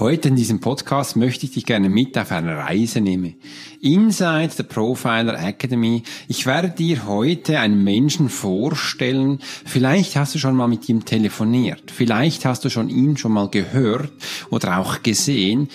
Heute in diesem Podcast möchte ich dich gerne mit auf eine Reise nehmen. Inside the Profiler Academy. Ich werde dir heute einen Menschen vorstellen. Vielleicht hast du schon mal mit ihm telefoniert. Vielleicht hast du schon ihn schon mal gehört oder auch gesehen.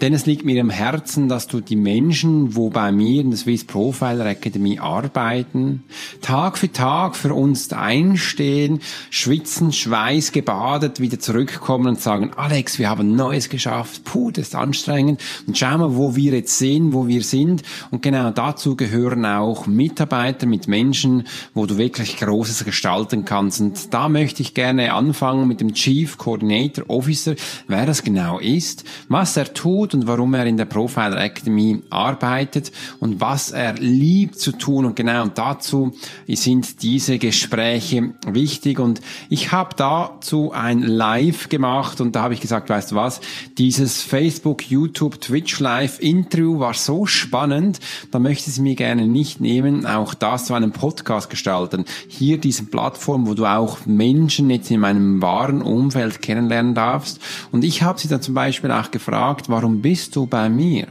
Denn es liegt mir am Herzen, dass du die Menschen, wo bei mir in der Swiss Profiler Academy arbeiten, Tag für Tag für uns einstehen, schwitzen, Schweiß gebadet, wieder zurückkommen und sagen, Alex, wir haben Neues geschafft, puh, das ist anstrengend und schau mal, wo wir jetzt sehen, wo wir sind. Und genau dazu gehören auch Mitarbeiter mit Menschen, wo du wirklich Großes gestalten kannst. Und da möchte ich gerne anfangen mit dem Chief Coordinator Officer, wer das genau ist, was er tut, tut und warum er in der Profiler Academy arbeitet und was er liebt zu tun. Und genau dazu sind diese Gespräche wichtig. Und ich habe dazu ein Live gemacht und da habe ich gesagt, weißt du was, dieses Facebook, YouTube, Twitch Live Interview war so spannend, da möchte ich es mir gerne nicht nehmen, auch das zu einem Podcast gestalten. Hier diese Plattform, wo du auch Menschen jetzt in meinem wahren Umfeld kennenlernen darfst. Und ich habe sie dann zum Beispiel auch gefragt, warum bist du bei mir?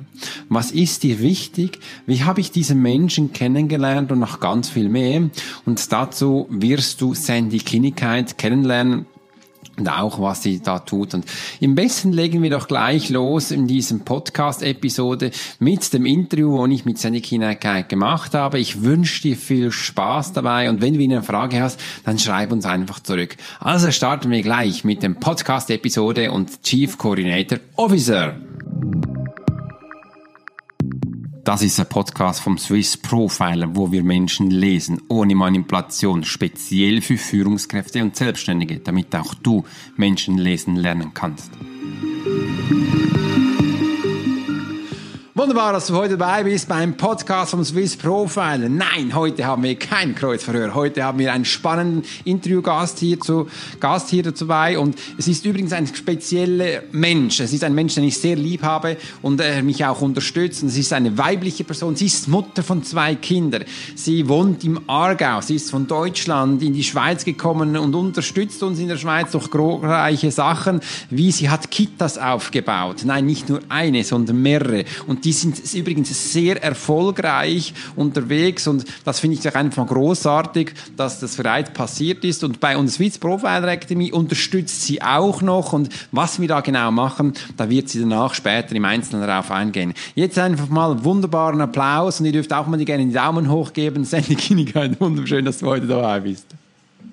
Was ist dir wichtig? Wie habe ich diesen Menschen kennengelernt und noch ganz viel mehr? Und dazu wirst du Sandy Kinnigkeit kennenlernen und auch was sie da tut. Und im besten legen wir doch gleich los in diesem Podcast-Episode mit dem Interview, wo ich mit Sandy Kinnigkeit gemacht habe. Ich wünsche dir viel Spaß dabei und wenn du eine Frage hast, dann schreib uns einfach zurück. Also starten wir gleich mit dem Podcast-Episode und Chief Coordinator Officer. Das ist ein Podcast vom Swiss Profiler, wo wir Menschen lesen, ohne Manipulation, speziell für Führungskräfte und Selbstständige, damit auch du Menschen lesen lernen kannst. Wunderbar, dass du heute dabei bist beim Podcast vom Swiss Profiler. Nein, heute haben wir kein Kreuzverhör. Heute haben wir einen spannenden Interviewgast hier zu, Gast hier dabei und es ist übrigens ein spezieller Mensch. Es ist ein Mensch, den ich sehr lieb habe und er mich auch unterstützt. Und es ist eine weibliche Person. Sie ist Mutter von zwei Kindern. Sie wohnt im Aargau. Sie ist von Deutschland in die Schweiz gekommen und unterstützt uns in der Schweiz durch glorreiche Sachen, wie sie hat Kitas aufgebaut. Nein, nicht nur eine, sondern mehrere. Und die sind übrigens sehr erfolgreich unterwegs und das finde ich einfach großartig, dass das bereits passiert ist. Und bei uns Swiss Profiler Academy unterstützt sie auch noch und was wir da genau machen, da wird sie danach später im Einzelnen darauf eingehen. Jetzt einfach mal wunderbaren Applaus und ihr dürft auch mal gerne den Daumen hoch geben. Sandy Kinnigkeit, wunderschön, dass du heute dabei bist.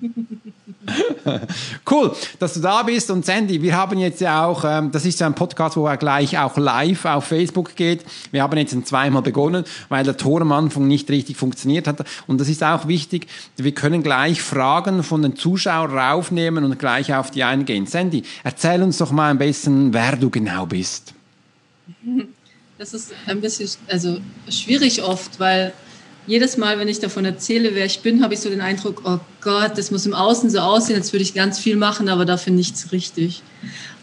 cool, dass du da bist. Und Sandy, wir haben jetzt ja auch, ähm, das ist ja ein Podcast, wo er gleich auch live auf Facebook geht. Wir haben jetzt zweimal begonnen, weil der Ton am Anfang nicht richtig funktioniert hat. Und das ist auch wichtig. Wir können gleich Fragen von den Zuschauern raufnehmen und gleich auf die eingehen. Sandy, erzähl uns doch mal ein bisschen, wer du genau bist. Das ist ein bisschen also schwierig oft, weil jedes Mal, wenn ich davon erzähle, wer ich bin, habe ich so den Eindruck, oh Gott, das muss im Außen so aussehen, als würde ich ganz viel machen, aber dafür nichts richtig.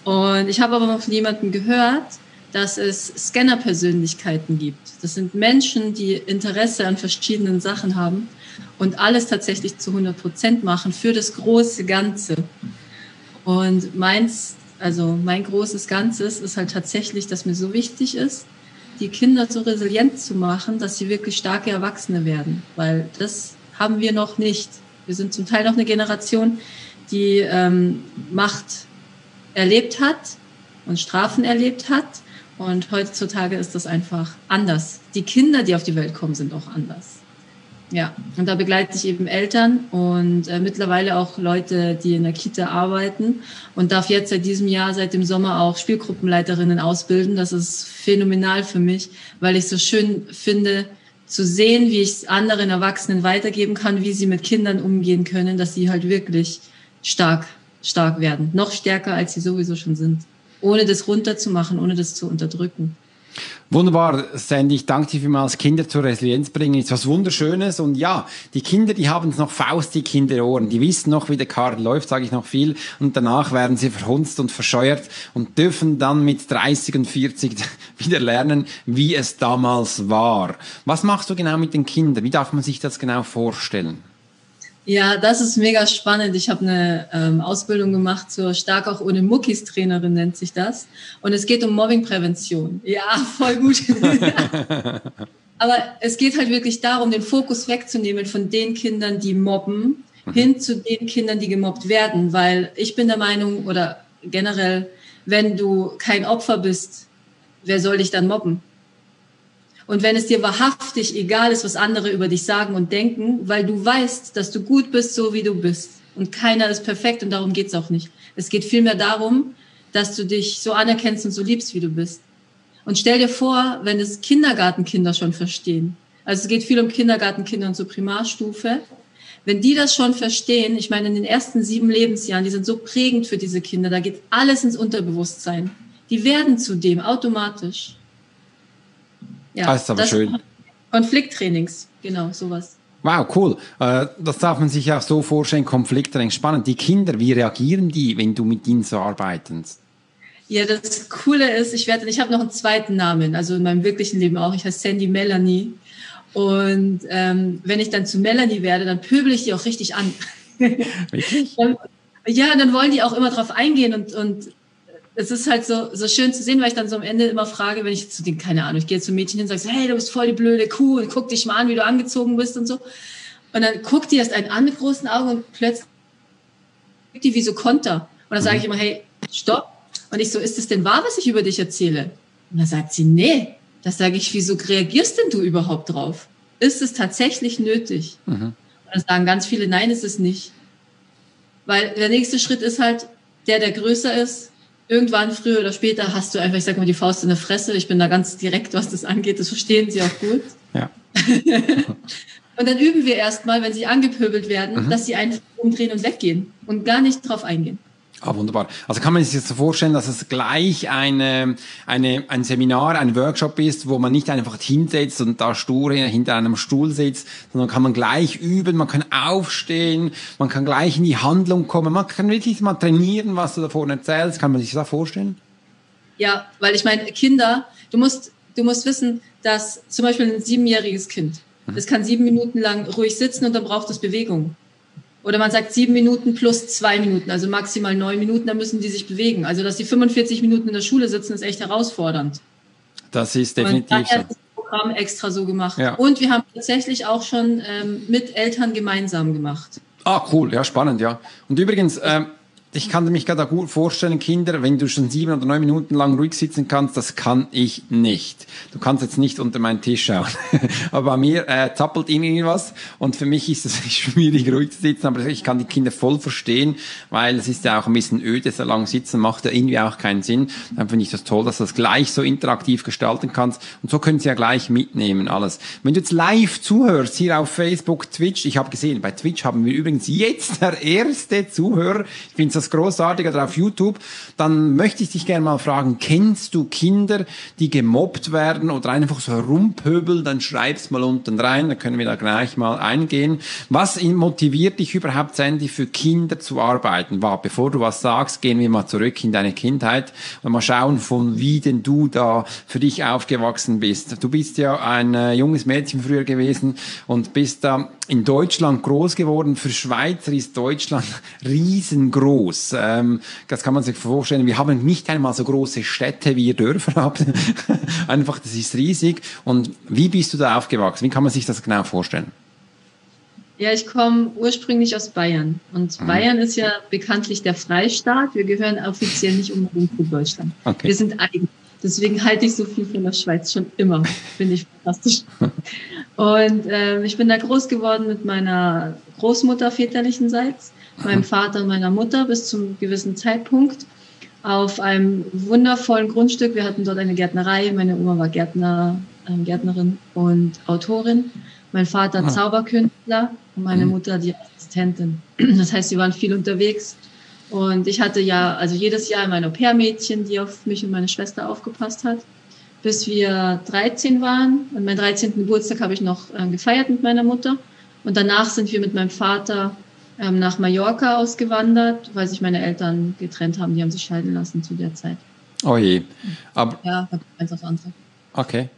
Und ich habe aber noch von jemandem gehört, dass es Scanner-Persönlichkeiten gibt. Das sind Menschen, die Interesse an verschiedenen Sachen haben und alles tatsächlich zu 100 Prozent machen für das große Ganze. Und meins, also mein großes Ganzes ist halt tatsächlich, dass mir so wichtig ist, die Kinder so resilient zu machen, dass sie wirklich starke Erwachsene werden. Weil das haben wir noch nicht. Wir sind zum Teil noch eine Generation, die ähm, Macht erlebt hat und Strafen erlebt hat. Und heutzutage ist das einfach anders. Die Kinder, die auf die Welt kommen, sind auch anders. Ja, und da begleite ich eben Eltern und äh, mittlerweile auch Leute, die in der Kita arbeiten und darf jetzt seit diesem Jahr, seit dem Sommer auch Spielgruppenleiterinnen ausbilden. Das ist phänomenal für mich, weil ich so schön finde, zu sehen, wie ich es anderen Erwachsenen weitergeben kann, wie sie mit Kindern umgehen können, dass sie halt wirklich stark, stark werden. Noch stärker, als sie sowieso schon sind. Ohne das runterzumachen, ohne das zu unterdrücken. Wunderbar, Sandy. Ich danke dir vielmals. Kinder zur Resilienz bringen ist was Wunderschönes. Und ja, die Kinder, die haben es noch faustig in den Ohren. Die wissen noch, wie der Karren läuft, sage ich noch viel. Und danach werden sie verhunzt und verscheuert und dürfen dann mit 30 und 40 wieder lernen, wie es damals war. Was machst du genau mit den Kindern? Wie darf man sich das genau vorstellen? Ja, das ist mega spannend. Ich habe eine ähm, Ausbildung gemacht zur Stark auch ohne Muckis Trainerin nennt sich das. Und es geht um Mobbingprävention. Ja, voll gut. Aber es geht halt wirklich darum, den Fokus wegzunehmen von den Kindern, die mobben, mhm. hin zu den Kindern, die gemobbt werden. Weil ich bin der Meinung, oder generell, wenn du kein Opfer bist, wer soll dich dann mobben? Und wenn es dir wahrhaftig egal ist, was andere über dich sagen und denken, weil du weißt, dass du gut bist, so wie du bist. Und keiner ist perfekt und darum geht's auch nicht. Es geht vielmehr darum, dass du dich so anerkennst und so liebst, wie du bist. Und stell dir vor, wenn es Kindergartenkinder schon verstehen. Also es geht viel um Kindergartenkinder und so Primarstufe. Wenn die das schon verstehen, ich meine, in den ersten sieben Lebensjahren, die sind so prägend für diese Kinder, da geht alles ins Unterbewusstsein. Die werden zu dem automatisch. Ja, das ist aber das schön. Konflikttrainings, genau, sowas. Wow, cool. Äh, das darf man sich auch so vorstellen, Konflikttraining. Spannend. Die Kinder, wie reagieren die, wenn du mit ihnen so arbeitest? Ja, das Coole ist, ich werde, ich habe noch einen zweiten Namen, also in meinem wirklichen Leben auch. Ich heiße Sandy Melanie. Und ähm, wenn ich dann zu Melanie werde, dann pöbel ich die auch richtig an. Wirklich? ja, dann wollen die auch immer drauf eingehen und, und es ist halt so, so schön zu sehen, weil ich dann so am Ende immer frage, wenn ich zu denen, keine Ahnung, ich gehe zum Mädchen hin und sage, hey, du bist voll die blöde Kuh und guck dich mal an, wie du angezogen bist und so. Und dann guckt die erst einen an mit großen Augen und plötzlich die wie so Konter. Und dann sage ich mhm. immer, hey, stopp. Und ich so, ist es denn wahr, was ich über dich erzähle? Und dann sagt sie, nee. Das sage ich, wieso reagierst denn du überhaupt drauf? Ist es tatsächlich nötig? Mhm. Und dann sagen ganz viele, nein, ist es nicht. Weil der nächste Schritt ist halt, der, der größer ist, irgendwann früher oder später hast du einfach, ich sag mal, die Faust in der Fresse. Ich bin da ganz direkt, was das angeht. Das verstehen sie auch gut. Ja. und dann üben wir erstmal, wenn sie angepöbelt werden, mhm. dass sie einfach umdrehen und weggehen und gar nicht drauf eingehen. Ah, wunderbar. Also kann man sich jetzt so vorstellen, dass es gleich eine, eine, ein Seminar, ein Workshop ist, wo man nicht einfach hinsetzt und da stur hinter einem Stuhl sitzt, sondern kann man gleich üben, man kann aufstehen, man kann gleich in die Handlung kommen, man kann wirklich mal trainieren, was du davon erzählst. Kann man sich das vorstellen? Ja, weil ich meine, Kinder, du musst, du musst wissen, dass zum Beispiel ein siebenjähriges Kind, mhm. das kann sieben Minuten lang ruhig sitzen und dann braucht es Bewegung. Oder man sagt sieben Minuten plus zwei Minuten, also maximal neun Minuten, da müssen die sich bewegen. Also dass die 45 Minuten in der Schule sitzen, ist echt herausfordernd. Das ist definitiv Und so. das Programm extra so gemacht. Ja. Und wir haben tatsächlich auch schon ähm, mit Eltern gemeinsam gemacht. Ah, cool, ja, spannend, ja. Und übrigens, ähm, ich kann mich gerade gut vorstellen, Kinder, wenn du schon sieben oder neun Minuten lang ruhig sitzen kannst, das kann ich nicht. Du kannst jetzt nicht unter meinen Tisch schauen. aber bei mir äh, zappelt irgendwie was und für mich ist es schwierig, ruhig zu sitzen, aber ich kann die Kinder voll verstehen, weil es ist ja auch ein bisschen öde, so lang sitzen macht ja irgendwie auch keinen Sinn. Dann finde ich das toll, dass du das gleich so interaktiv gestalten kannst und so können sie ja gleich mitnehmen, alles. Wenn du jetzt live zuhörst, hier auf Facebook, Twitch, ich habe gesehen, bei Twitch haben wir übrigens jetzt der erste Zuhörer, ich finde das großartig auf YouTube, dann möchte ich dich gerne mal fragen, kennst du Kinder, die gemobbt werden oder einfach so herumpöbeln, dann schreib's mal unten rein, dann können wir da gleich mal eingehen. Was motiviert dich überhaupt, Sandy, für Kinder zu arbeiten? War, bevor du was sagst, gehen wir mal zurück in deine Kindheit und mal schauen, von wie denn du da für dich aufgewachsen bist. Du bist ja ein äh, junges Mädchen früher gewesen und bist da in Deutschland groß geworden. Für Schweizer ist Deutschland riesengroß. Ähm, das kann man sich vorstellen. Wir haben nicht einmal so große Städte, wie ihr Dörfer habt. Einfach, das ist riesig. Und wie bist du da aufgewachsen? Wie kann man sich das genau vorstellen? Ja, ich komme ursprünglich aus Bayern. Und mhm. Bayern ist ja bekanntlich der Freistaat. Wir gehören offiziell nicht unbedingt zu Deutschland. Okay. Wir sind eigen. Deswegen halte ich so viel von der Schweiz schon immer. Finde ich fantastisch. Und äh, ich bin da groß geworden mit meiner Großmutter väterlichenseits, meinem. Vater und meiner Mutter bis zum gewissen Zeitpunkt auf einem wundervollen Grundstück. Wir hatten dort eine Gärtnerei. Meine Oma war Gärtner, äh, Gärtnerin und Autorin. Mein Vater ah. Zauberkünstler und meine mhm. Mutter die Assistentin. Das heißt, sie waren viel unterwegs und ich hatte ja, also jedes Jahr mein Au-pair-Mädchen, die auf mich und meine Schwester aufgepasst hat, bis wir 13 waren. Und meinen 13. Geburtstag habe ich noch äh, gefeiert mit meiner Mutter. Und danach sind wir mit meinem Vater ähm, nach Mallorca ausgewandert, weil sich meine Eltern getrennt haben. Die haben sich scheiden lassen zu der Zeit. Oh je. Aber, ja, eins aufs andere. Okay.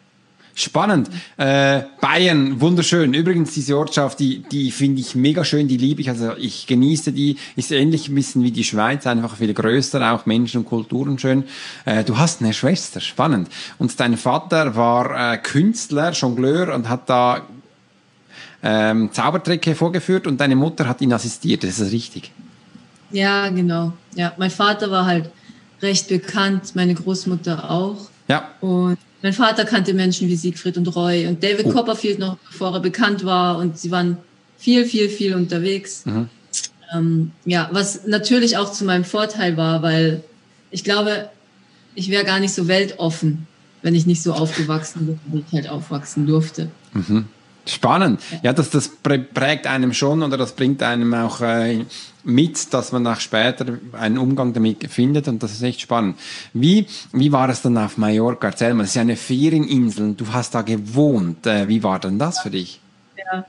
Spannend. Äh, Bayern, wunderschön. Übrigens, diese Ortschaft, die, die finde ich mega schön, die liebe ich. Also ich genieße die. Ist ähnlich ein bisschen wie die Schweiz, einfach viel größer, auch Menschen und Kulturen schön. Äh, du hast eine Schwester, spannend. Und dein Vater war äh, Künstler, Jongleur und hat da ähm, Zaubertricke vorgeführt und deine Mutter hat ihn assistiert. Das ist richtig. Ja, genau. Ja, mein Vater war halt recht bekannt, meine Großmutter auch. Ja. Und mein Vater kannte Menschen wie Siegfried und Roy und David oh. Copperfield noch, bevor er bekannt war. Und sie waren viel, viel, viel unterwegs. Mhm. Ähm, ja, was natürlich auch zu meinem Vorteil war, weil ich glaube, ich wäre gar nicht so weltoffen, wenn ich nicht so aufgewachsen bin, wie ich halt aufwachsen durfte. Mhm. Spannend. Ja, das, das prägt einem schon oder das bringt einem auch äh, mit, dass man nach später einen Umgang damit findet und das ist echt spannend. Wie, wie war es dann auf Mallorca? Erzähl mal, es ist ja eine Ferieninsel du hast da gewohnt. Äh, wie war denn das für dich? Ja,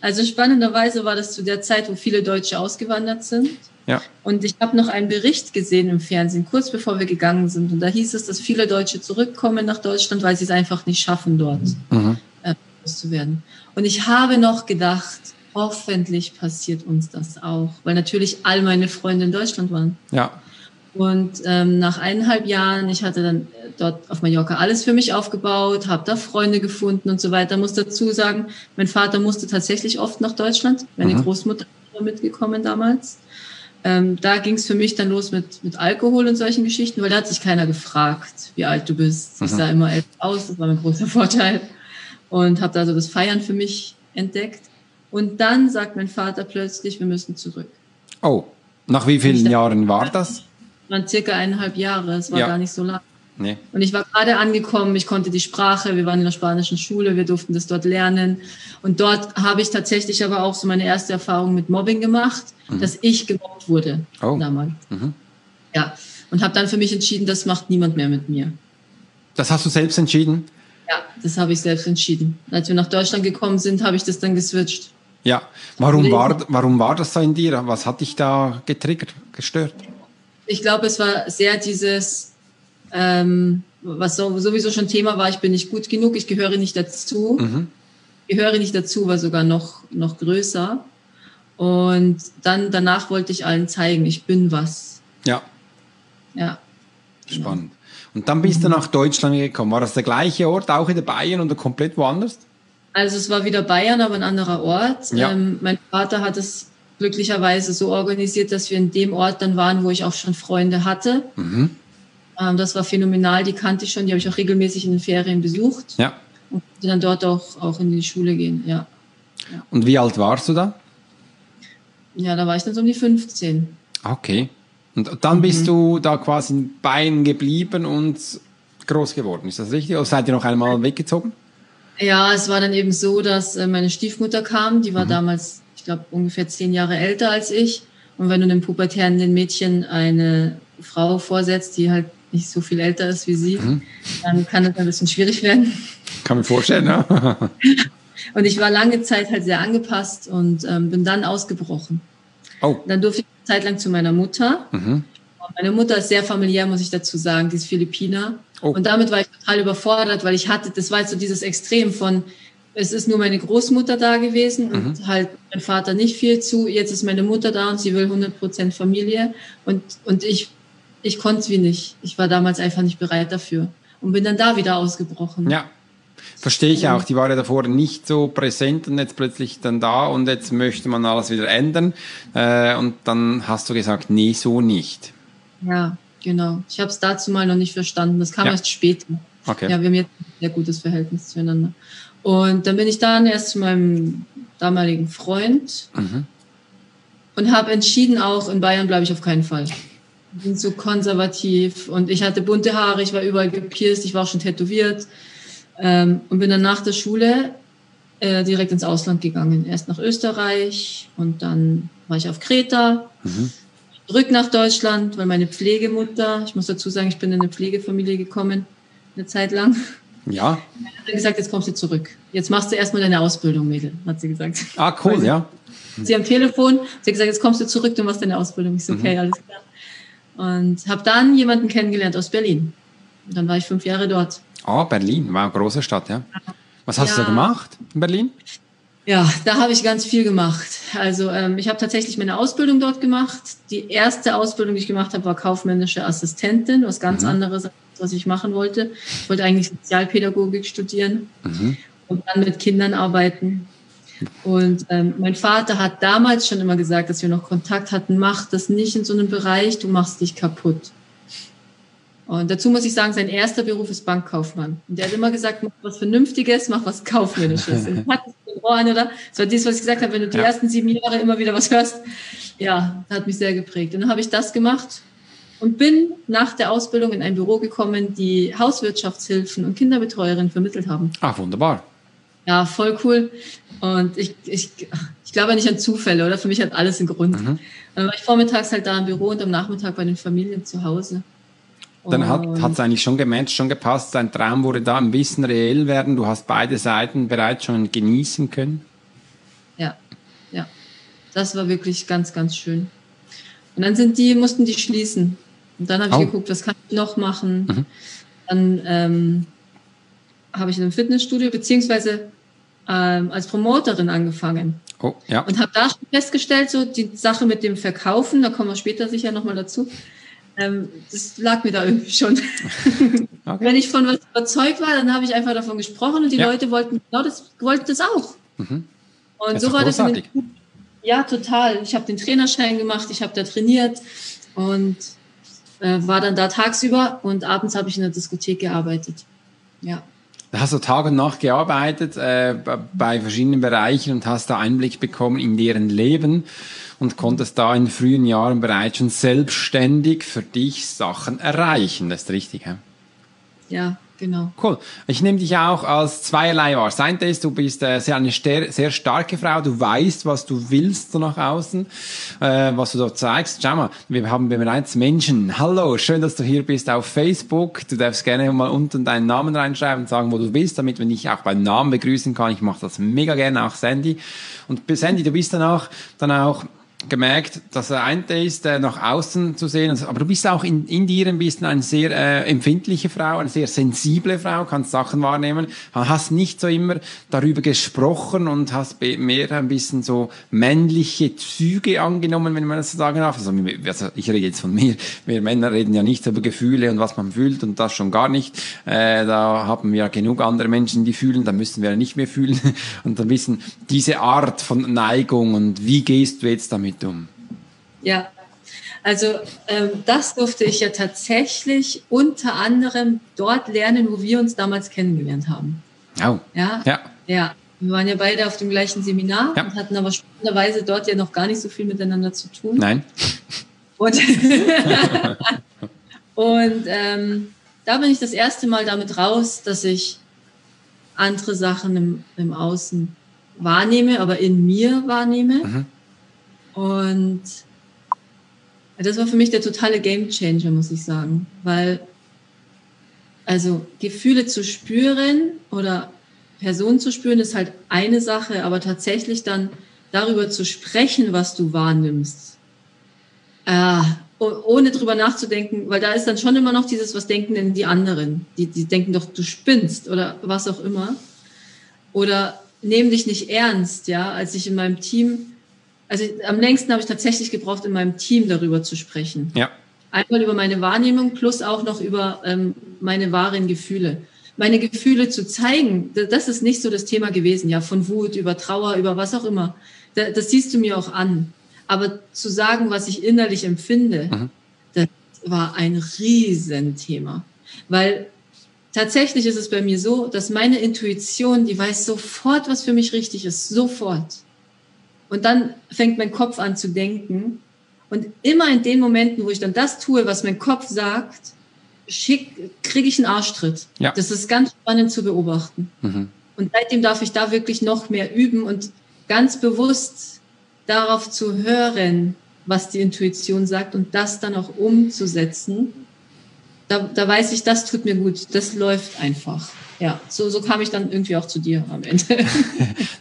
also spannenderweise war das zu der Zeit, wo viele Deutsche ausgewandert sind. Ja. Und ich habe noch einen Bericht gesehen im Fernsehen, kurz bevor wir gegangen sind. Und da hieß es, dass viele Deutsche zurückkommen nach Deutschland, weil sie es einfach nicht schaffen dort. Mhm zu werden. Und ich habe noch gedacht, hoffentlich passiert uns das auch, weil natürlich all meine Freunde in Deutschland waren. Ja. Und ähm, nach eineinhalb Jahren, ich hatte dann dort auf Mallorca alles für mich aufgebaut, habe da Freunde gefunden und so weiter. Muss dazu sagen, mein Vater musste tatsächlich oft nach Deutschland. Meine mhm. Großmutter war mitgekommen damals. Ähm, da ging es für mich dann los mit, mit Alkohol und solchen Geschichten, weil da hat sich keiner gefragt, wie alt du bist. Mhm. Ich sah immer älter aus, das war mein großer Vorteil und habe da so das Feiern für mich entdeckt. Und dann sagt mein Vater plötzlich, wir müssen zurück. Oh, nach wie vielen dachte, Jahren war das? Waren circa eineinhalb Jahre, es war ja. gar nicht so lang. Nee. Und ich war gerade angekommen, ich konnte die Sprache, wir waren in der spanischen Schule, wir durften das dort lernen. Und dort habe ich tatsächlich aber auch so meine erste Erfahrung mit Mobbing gemacht, mhm. dass ich gemobbt wurde oh. damals. Mhm. Ja, und habe dann für mich entschieden, das macht niemand mehr mit mir. Das hast du selbst entschieden? Ja, das habe ich selbst entschieden. Als wir nach Deutschland gekommen sind, habe ich das dann geswitcht. Ja, warum war, warum war das so in dir? Was hat dich da getriggert, gestört? Ich glaube, es war sehr dieses, ähm, was sowieso schon Thema war, ich bin nicht gut genug, ich gehöre nicht dazu. Mhm. Gehöre nicht dazu war sogar noch, noch größer. Und dann danach wollte ich allen zeigen, ich bin was. Ja. Ja. Spannend. Und dann bist du nach Deutschland gekommen. War das der gleiche Ort, auch in der Bayern oder komplett woanders? Also es war wieder Bayern, aber ein anderer Ort. Ja. Ähm, mein Vater hat es glücklicherweise so organisiert, dass wir in dem Ort dann waren, wo ich auch schon Freunde hatte. Mhm. Ähm, das war phänomenal, die kannte ich schon, die habe ich auch regelmäßig in den Ferien besucht. Ja. Und dann dort auch, auch in die Schule gehen, ja. ja. Und wie alt warst du da? Ja, da war ich dann so um die 15. Okay. Und dann bist mhm. du da quasi in Bayern geblieben und groß geworden. Ist das richtig? Oder seid ihr noch einmal weggezogen? Ja, es war dann eben so, dass äh, meine Stiefmutter kam. Die war mhm. damals, ich glaube, ungefähr zehn Jahre älter als ich. Und wenn du einem pubertären Mädchen eine Frau vorsetzt, die halt nicht so viel älter ist wie sie, mhm. dann kann das ein bisschen schwierig werden. Kann mir vorstellen, ja. und ich war lange Zeit halt sehr angepasst und ähm, bin dann ausgebrochen. Oh. Dann durfte ich Zeit lang zu meiner Mutter. Mhm. Meine Mutter ist sehr familiär, muss ich dazu sagen. Die ist Philippiner. Oh. Und damit war ich total überfordert, weil ich hatte, das war jetzt so dieses Extrem von, es ist nur meine Großmutter da gewesen und mhm. halt mein Vater nicht viel zu. Jetzt ist meine Mutter da und sie will 100% Familie. Und, und ich, ich konnte es wie nicht. Ich war damals einfach nicht bereit dafür und bin dann da wieder ausgebrochen. Ja. Verstehe ich auch, die war ja davor nicht so präsent und jetzt plötzlich dann da und jetzt möchte man alles wieder ändern. Äh, und dann hast du gesagt, nee, so nicht. Ja, genau. Ich habe es dazu mal noch nicht verstanden. Das kam ja. erst später. Okay. Ja, wir haben jetzt ein sehr gutes Verhältnis zueinander. Und dann bin ich dann erst zu meinem damaligen Freund mhm. und habe entschieden, auch in Bayern bleibe ich auf keinen Fall. Ich bin so konservativ und ich hatte bunte Haare, ich war überall gepierst, ich war auch schon tätowiert. Ähm, und bin dann nach der Schule äh, direkt ins Ausland gegangen. Erst nach Österreich und dann war ich auf Kreta. Mhm. Zurück nach Deutschland, weil meine Pflegemutter, ich muss dazu sagen, ich bin in eine Pflegefamilie gekommen, eine Zeit lang. Ja. Hat gesagt, jetzt kommst du zurück. Jetzt machst du erstmal deine Ausbildung, Mädel, hat sie gesagt. Ah, cool, ja. Sie am Telefon, sie hat gesagt, jetzt kommst du zurück, du machst deine Ausbildung. Ich so, okay, mhm. alles klar. Und habe dann jemanden kennengelernt aus Berlin. Und dann war ich fünf Jahre dort. Oh, Berlin, war eine große Stadt, ja. Was hast ja. du da gemacht in Berlin? Ja, da habe ich ganz viel gemacht. Also ähm, ich habe tatsächlich meine Ausbildung dort gemacht. Die erste Ausbildung, die ich gemacht habe, war kaufmännische Assistentin, was ganz mhm. anderes, was ich machen wollte. Ich wollte eigentlich Sozialpädagogik studieren mhm. und dann mit Kindern arbeiten. Und ähm, mein Vater hat damals schon immer gesagt, dass wir noch Kontakt hatten, mach das nicht in so einem Bereich, du machst dich kaputt. Und dazu muss ich sagen, sein erster Beruf ist Bankkaufmann. Und der hat immer gesagt, mach was Vernünftiges, mach was Kaufmännisches. Und hat es Ohren, oder? Das war das, was ich gesagt habe, wenn du die ja. ersten sieben Jahre immer wieder was hörst. Ja, hat mich sehr geprägt. Und dann habe ich das gemacht und bin nach der Ausbildung in ein Büro gekommen, die Hauswirtschaftshilfen und Kinderbetreuerinnen vermittelt haben. Ah, wunderbar. Ja, voll cool. Und ich, ich, ich glaube nicht an Zufälle, oder? Für mich hat alles einen Grund. Mhm. Dann war ich vormittags halt da im Büro und am Nachmittag bei den Familien zu Hause. Dann hat es eigentlich schon gematcht, schon gepasst. Dein Traum wurde da ein bisschen reell werden. Du hast beide Seiten bereits schon genießen können. Ja, ja. Das war wirklich ganz, ganz schön. Und dann sind die, mussten die schließen. Und dann habe ich oh. geguckt, was kann ich noch machen. Mhm. Dann ähm, habe ich in einem Fitnessstudio beziehungsweise ähm, als Promoterin angefangen. Oh, ja. Und habe da festgestellt, so die Sache mit dem Verkaufen, da kommen wir später sicher nochmal dazu, ähm, das lag mir da irgendwie schon. Okay. Wenn ich von was überzeugt war, dann habe ich einfach davon gesprochen und die ja. Leute wollten genau das, wollten das auch. Mhm. Und das so war großartig. das. Den, ja, total. Ich habe den Trainerschein gemacht, ich habe da trainiert und äh, war dann da tagsüber und abends habe ich in der Diskothek gearbeitet. Ja. Da hast du Tag und Nacht gearbeitet äh, bei verschiedenen Bereichen und hast da Einblick bekommen in deren Leben und konntest da in frühen Jahren bereits schon selbstständig für dich Sachen erreichen. Das ist richtig, ja? Ja, genau. Cool. Ich nehme dich auch als zweierlei wahr. Das eine ist, du bist äh, sehr eine sehr starke Frau, du weißt, was du willst so nach außen, äh, was du dort zeigst. Schau mal, wir haben bereits Menschen. Hallo, schön, dass du hier bist auf Facebook. Du darfst gerne mal unten deinen Namen reinschreiben und sagen, wo du bist, damit man dich auch beim Namen begrüßen kann. Ich mache das mega gerne, auch Sandy. Und Sandy, du bist dann auch, dann auch gemerkt, dass er eine ist, äh, nach außen zu sehen. Aber du bist auch in, in dir ein bisschen eine sehr äh, empfindliche Frau, eine sehr sensible Frau, kannst Sachen wahrnehmen, hast nicht so immer darüber gesprochen und hast mehr ein bisschen so männliche Züge angenommen, wenn man das so sagen darf. Also, also ich rede jetzt von mir. Wir Männer reden ja nicht über Gefühle und was man fühlt und das schon gar nicht. Äh, da haben wir ja genug andere Menschen, die fühlen, da müssen wir nicht mehr fühlen und dann wissen diese Art von Neigung und wie gehst du jetzt damit damit um? Ja, also ähm, das durfte ich ja tatsächlich unter anderem dort lernen, wo wir uns damals kennengelernt haben. Oh. Ja. Ja. Ja. Wir waren ja beide auf dem gleichen Seminar ja. und hatten aber spannenderweise dort ja noch gar nicht so viel miteinander zu tun. Nein. Und, und ähm, da bin ich das erste Mal damit raus, dass ich andere Sachen im, im Außen wahrnehme, aber in mir wahrnehme. Mhm. Und das war für mich der totale Game Changer, muss ich sagen, weil also Gefühle zu spüren oder Personen zu spüren ist halt eine Sache, aber tatsächlich dann darüber zu sprechen, was du wahrnimmst, äh, ohne drüber nachzudenken, weil da ist dann schon immer noch dieses, was denken denn die anderen? Die, die denken doch, du spinnst oder was auch immer. Oder nehmen dich nicht ernst, ja, als ich in meinem Team also am längsten habe ich tatsächlich gebraucht, in meinem Team darüber zu sprechen. Ja. Einmal über meine Wahrnehmung plus auch noch über ähm, meine wahren Gefühle. Meine Gefühle zu zeigen, das ist nicht so das Thema gewesen, ja, von Wut über Trauer, über was auch immer. Das, das siehst du mir auch an. Aber zu sagen, was ich innerlich empfinde, mhm. das war ein Riesenthema. Weil tatsächlich ist es bei mir so, dass meine Intuition, die weiß sofort, was für mich richtig ist, sofort. Und dann fängt mein Kopf an zu denken. Und immer in den Momenten, wo ich dann das tue, was mein Kopf sagt, kriege ich einen Arschtritt. Ja. Das ist ganz spannend zu beobachten. Mhm. Und seitdem darf ich da wirklich noch mehr üben und ganz bewusst darauf zu hören, was die Intuition sagt und das dann auch umzusetzen. Da, da weiß ich, das tut mir gut, das läuft einfach. Ja, so, so kam ich dann irgendwie auch zu dir am Ende.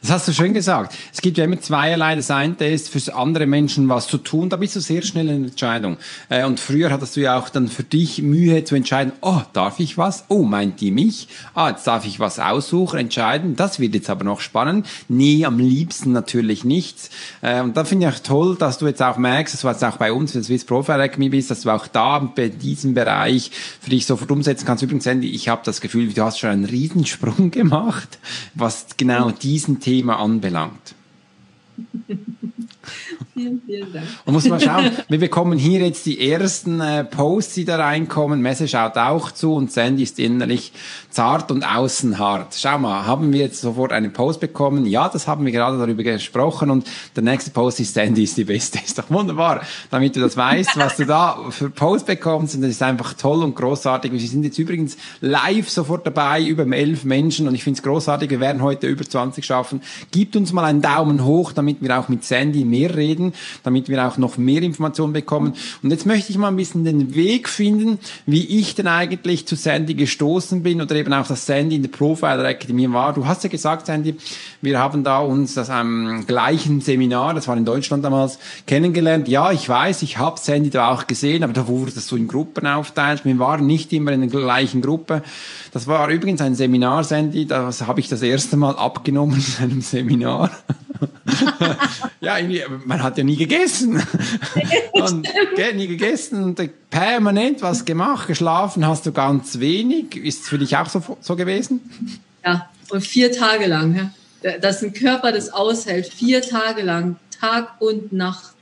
das hast du schön gesagt. Es gibt ja immer zweierlei. Das eine ist, für andere Menschen was zu tun, da bist du sehr schnell in der Entscheidung. Äh, und früher hattest du ja auch dann für dich Mühe zu entscheiden, oh, darf ich was? Oh, meint die mich? Ah, jetzt darf ich was aussuchen, entscheiden. Das wird jetzt aber noch spannend. Nee, am liebsten natürlich nichts. Äh, und da finde ich auch toll, dass du jetzt auch merkst, dass du jetzt auch bei uns, wenn du Swiss Profile Academy bist, dass du auch da bei diesem Bereich für dich sofort umsetzen kannst. Übrigens, Andy, ich habe das Gefühl, du hast schon einen Riesensprung gemacht, was genau diesen Thema anbelangt. Vielen, Dank. Und muss mal schauen, wir bekommen hier jetzt die ersten äh, Posts, die da reinkommen. Messe schaut auch zu und Sandy ist innerlich zart und außen hart. Schau mal, haben wir jetzt sofort einen Post bekommen? Ja, das haben wir gerade darüber gesprochen und der nächste Post ist Sandy ist die Beste. Ist doch wunderbar, damit du das weißt, was du da für Post bekommst und das ist einfach toll und großartig. Wir sind jetzt übrigens live sofort dabei, über elf Menschen und ich finde es großartig. Wir werden heute über 20 schaffen. Gibt uns mal einen Daumen hoch, damit wir auch mit Sandy mehr reden finden, damit wir auch noch mehr Informationen bekommen. Und jetzt möchte ich mal ein bisschen den Weg finden, wie ich denn eigentlich zu Sandy gestoßen bin oder eben auch, dass Sandy in der Profiler Academy war. Du hast ja gesagt, Sandy, wir haben da uns das am gleichen Seminar, das war in Deutschland damals, kennengelernt. Ja, ich weiß, ich habe Sandy da auch gesehen, aber da wurde es so in Gruppen aufteilt. Wir waren nicht immer in der gleichen Gruppe. Das war übrigens ein Seminar, Sandy, das habe ich das erste Mal abgenommen in einem Seminar. ja, man hat ja nie gegessen. und, nie gegessen und permanent was gemacht, geschlafen hast du ganz wenig. Ist es für dich auch so, so gewesen? Ja, und vier Tage lang. Ja. Dass ein Körper das aushält, vier Tage lang, Tag und Nacht.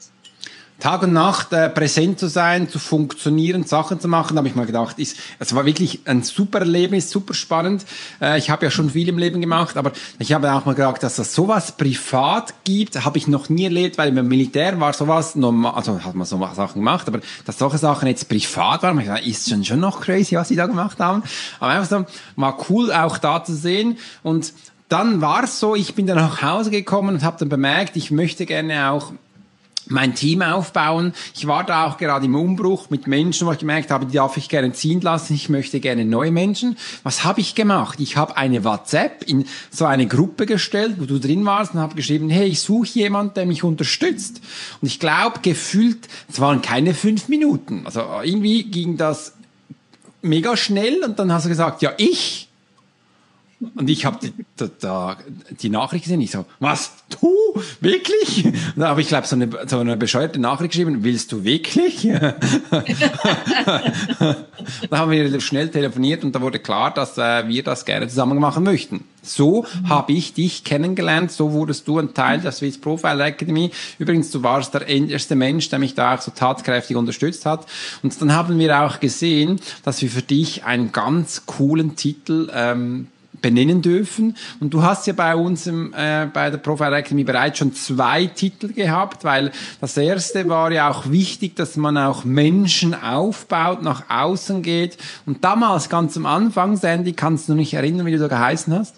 Tag und Nacht äh, präsent zu sein, zu funktionieren, Sachen zu machen, habe ich mal gedacht, ist, es war wirklich ein super Erlebnis, super spannend. Äh, ich habe ja schon viel im Leben gemacht, aber ich habe auch mal gedacht, dass das sowas privat gibt, habe ich noch nie erlebt, weil im Militär war sowas normal, also hat man so Sachen gemacht, aber dass solche Sachen jetzt privat waren, ich gedacht, ist schon schon noch crazy, was sie da gemacht haben. Aber einfach so, war cool auch da zu sehen und dann war es so, ich bin dann nach Hause gekommen und habe dann bemerkt, ich möchte gerne auch mein Team aufbauen. Ich war da auch gerade im Umbruch mit Menschen, wo ich gemerkt habe, die darf ich gerne ziehen lassen. Ich möchte gerne neue Menschen. Was habe ich gemacht? Ich habe eine WhatsApp in so eine Gruppe gestellt, wo du drin warst und habe geschrieben, hey, ich suche jemanden, der mich unterstützt. Und ich glaube, gefühlt, es waren keine fünf Minuten. Also irgendwie ging das mega schnell und dann hast du gesagt, ja, ich. Und ich habe die, die, die Nachricht gesehen, ich so, was, du, wirklich? Dann habe ich, glaube so eine, so eine bescheuerte Nachricht geschrieben, willst du wirklich? da haben wir schnell telefoniert und da wurde klar, dass äh, wir das gerne zusammen machen möchten. So mhm. habe ich dich kennengelernt, so wurdest du ein Teil der Swiss Profile Academy. Übrigens, du warst der erste Mensch, der mich da auch so tatkräftig unterstützt hat. Und dann haben wir auch gesehen, dass wir für dich einen ganz coolen Titel ähm, benennen dürfen. Und du hast ja bei uns äh, bei der Profile Academy bereits schon zwei Titel gehabt, weil das erste war ja auch wichtig, dass man auch Menschen aufbaut, nach außen geht. Und damals ganz am Anfang, Sandy, kannst du dich erinnern, wie du da geheißen hast?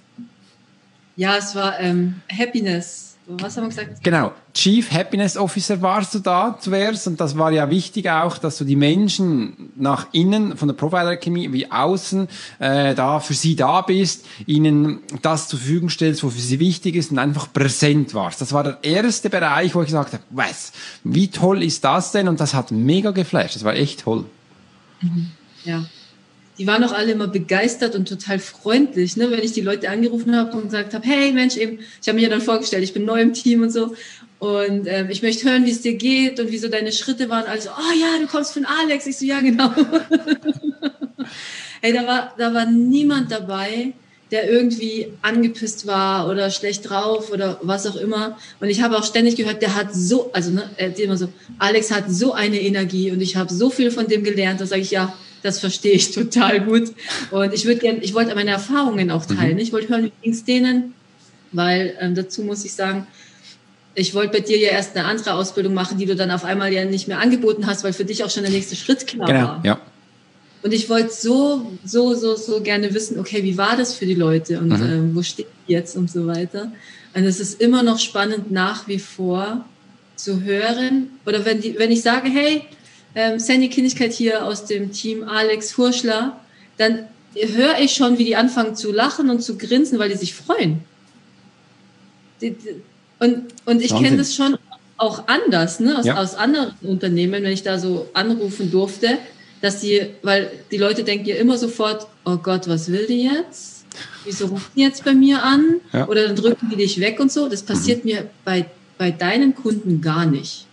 Ja, es war ähm, Happiness was haben wir gesagt? Genau. Chief Happiness Officer warst du da zuerst und das war ja wichtig auch, dass du die Menschen nach innen von der Provider Chemie wie außen äh, da für sie da bist, ihnen das zur Verfügung stellst, wofür sie wichtig ist und einfach präsent warst. Das war der erste Bereich, wo ich gesagt habe, was, wie toll ist das denn? Und das hat mega geflasht. Das war echt toll. Mhm. Ja die waren auch alle immer begeistert und total freundlich, ne? wenn ich die Leute angerufen habe und gesagt habe, hey Mensch, eben, ich habe mich ja dann vorgestellt, ich bin neu im Team und so und ähm, ich möchte hören, wie es dir geht und wie so deine Schritte waren. Also, oh ja, du kommst von Alex. Ich so, ja genau. hey, da war, da war niemand dabei, der irgendwie angepisst war oder schlecht drauf oder was auch immer. Und ich habe auch ständig gehört, der hat so, also ne, er immer so, Alex hat so eine Energie und ich habe so viel von dem gelernt. Da sage ich, ja, das verstehe ich total gut. Und ich würde gerne, ich wollte meine Erfahrungen auch teilen. Mhm. Ich wollte hören, wie ging es denen? Weil ähm, dazu muss ich sagen, ich wollte bei dir ja erst eine andere Ausbildung machen, die du dann auf einmal ja nicht mehr angeboten hast, weil für dich auch schon der nächste Schritt klar genau, war. Ja. Und ich wollte so, so, so, so gerne wissen, okay, wie war das für die Leute und mhm. ähm, wo steht die jetzt und so weiter. Und es ist immer noch spannend nach wie vor zu hören. Oder wenn, die, wenn ich sage, hey, ähm, Sandy Kinnigkeit hier aus dem Team Alex Hurschler, dann höre ich schon, wie die anfangen zu lachen und zu grinsen, weil die sich freuen. Und, und ich kenne das schon auch anders, ne? aus, ja. aus anderen Unternehmen, wenn ich da so anrufen durfte, dass die, weil die Leute denken ja immer sofort, oh Gott, was will die jetzt? Wieso rufen die jetzt bei mir an? Ja. Oder dann drücken die dich weg und so. Das passiert mhm. mir bei, bei deinen Kunden gar nicht.